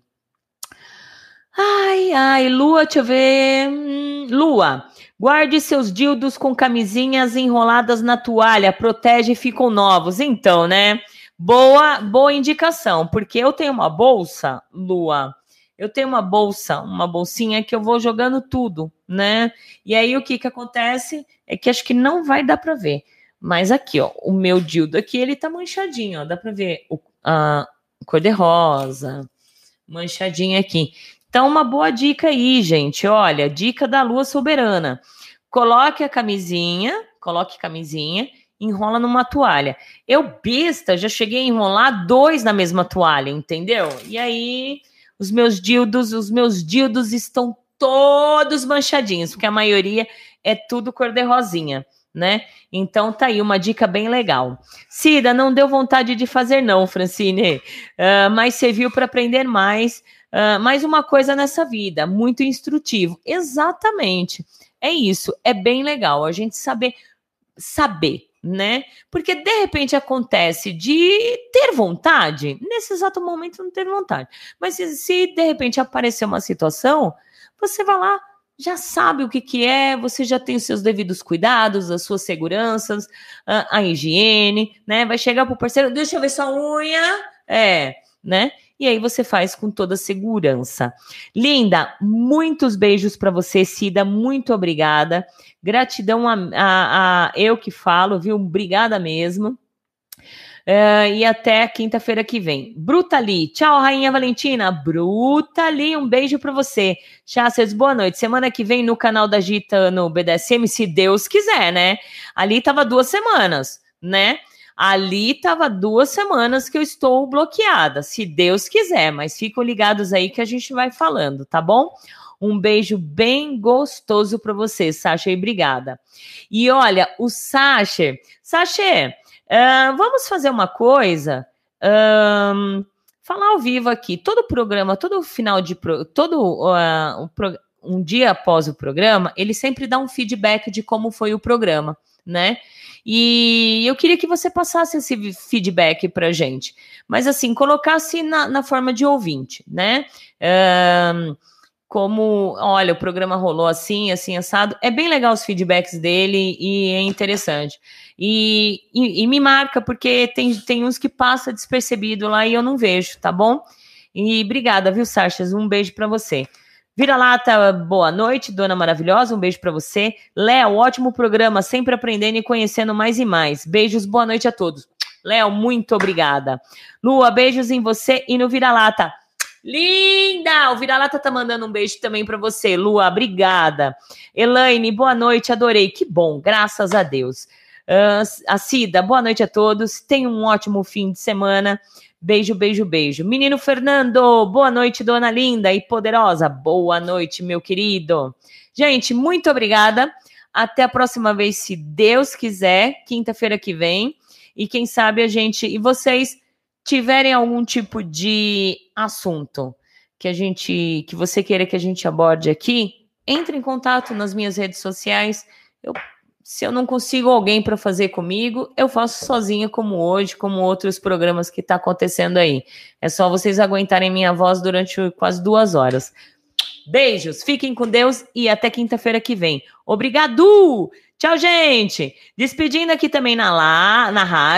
Speaker 8: Ai, ai, Lua, deixa eu ver. Hum, Lua, guarde seus dildos com camisinhas enroladas na toalha, protege e ficam novos. Então, né? Boa, boa indicação, porque eu tenho uma bolsa, Lua, eu tenho uma bolsa, uma bolsinha que eu vou jogando tudo, né? E aí o que que acontece é que acho que não vai dar para ver. Mas aqui, ó, o meu dildo aqui, ele tá manchadinho, ó, dá para ver o, a cor de rosa, manchadinho aqui. Então, uma boa dica aí, gente. Olha, dica da lua soberana. Coloque a camisinha, coloque camisinha, enrola numa toalha. Eu, besta, já cheguei a enrolar dois na mesma toalha, entendeu? E aí os meus dildos, os meus dildos estão todos manchadinhos, porque a maioria é tudo cor de rosinha, né? Então tá aí uma dica bem legal. Cida, não deu vontade de fazer não, Francine, uh, mas serviu para aprender mais. Uh, mais uma coisa nessa vida, muito instrutivo. Exatamente. É isso. É bem legal a gente saber saber, né? Porque de repente acontece de ter vontade, nesse exato momento não ter vontade. Mas se, se de repente aparecer uma situação, você vai lá, já sabe o que, que é, você já tem os seus devidos cuidados, as suas seguranças, a, a higiene, né? Vai chegar pro parceiro, deixa eu ver sua unha, é, né? E aí você faz com toda segurança. Linda, muitos beijos para você, Cida, muito obrigada. Gratidão a, a, a eu que falo, viu? Obrigada mesmo. Uh, e até quinta-feira que vem. Brutali, tchau, Rainha Valentina. Brutali, um beijo para você. Cháceres, boa noite. Semana que vem no canal da Gita no BDSM, se Deus quiser, né? Ali tava duas semanas, né? Ali tava duas semanas que eu estou bloqueada, se Deus quiser, mas ficam ligados aí que a gente vai falando, tá bom? Um beijo bem gostoso para você, Sasha, e obrigada. E olha, o Sasha, Sasha, Uh, vamos fazer uma coisa. Falar ao vivo aqui. Todo programa, todo final de pro, todo uh, um, pro, um dia após o programa, ele sempre dá um feedback de como foi o programa, né? E eu queria que você passasse esse feedback para gente, mas assim colocasse na, na forma de ouvinte, né? Como, olha, o programa rolou assim, assim, assado. É bem legal os feedbacks dele e é interessante. E, e, e, me marca, porque tem, tem uns que passa despercebido lá e eu não vejo, tá bom? E obrigada, viu, Sachas? Um beijo para você. Vira-lata, boa noite, dona maravilhosa, um beijo para você. Léo, ótimo programa, sempre aprendendo e conhecendo mais e mais. Beijos, boa noite a todos. Léo, muito obrigada. Lua, beijos em você e no Vira-lata. Linda! O Vira-Lata tá mandando um beijo também para você, Lua. Obrigada. Elaine, boa noite, adorei. Que bom, graças a Deus. Uh, a Cida, boa noite a todos. Tenha um ótimo fim de semana. Beijo, beijo, beijo. Menino Fernando, boa noite, dona linda e poderosa. Boa noite, meu querido. Gente, muito obrigada. Até a próxima vez, se Deus quiser, quinta-feira que vem. E quem sabe a gente. E vocês tiverem algum tipo de assunto que a gente, que você queira que a gente aborde aqui, entre em contato nas minhas redes sociais. Eu, se eu não consigo alguém para fazer comigo, eu faço sozinha, como hoje, como outros programas que está acontecendo aí. É só vocês aguentarem minha voz durante quase duas horas. Beijos, fiquem com Deus e até quinta-feira que vem. Obrigado! Tchau, gente! Despedindo aqui também na, lá, na rádio.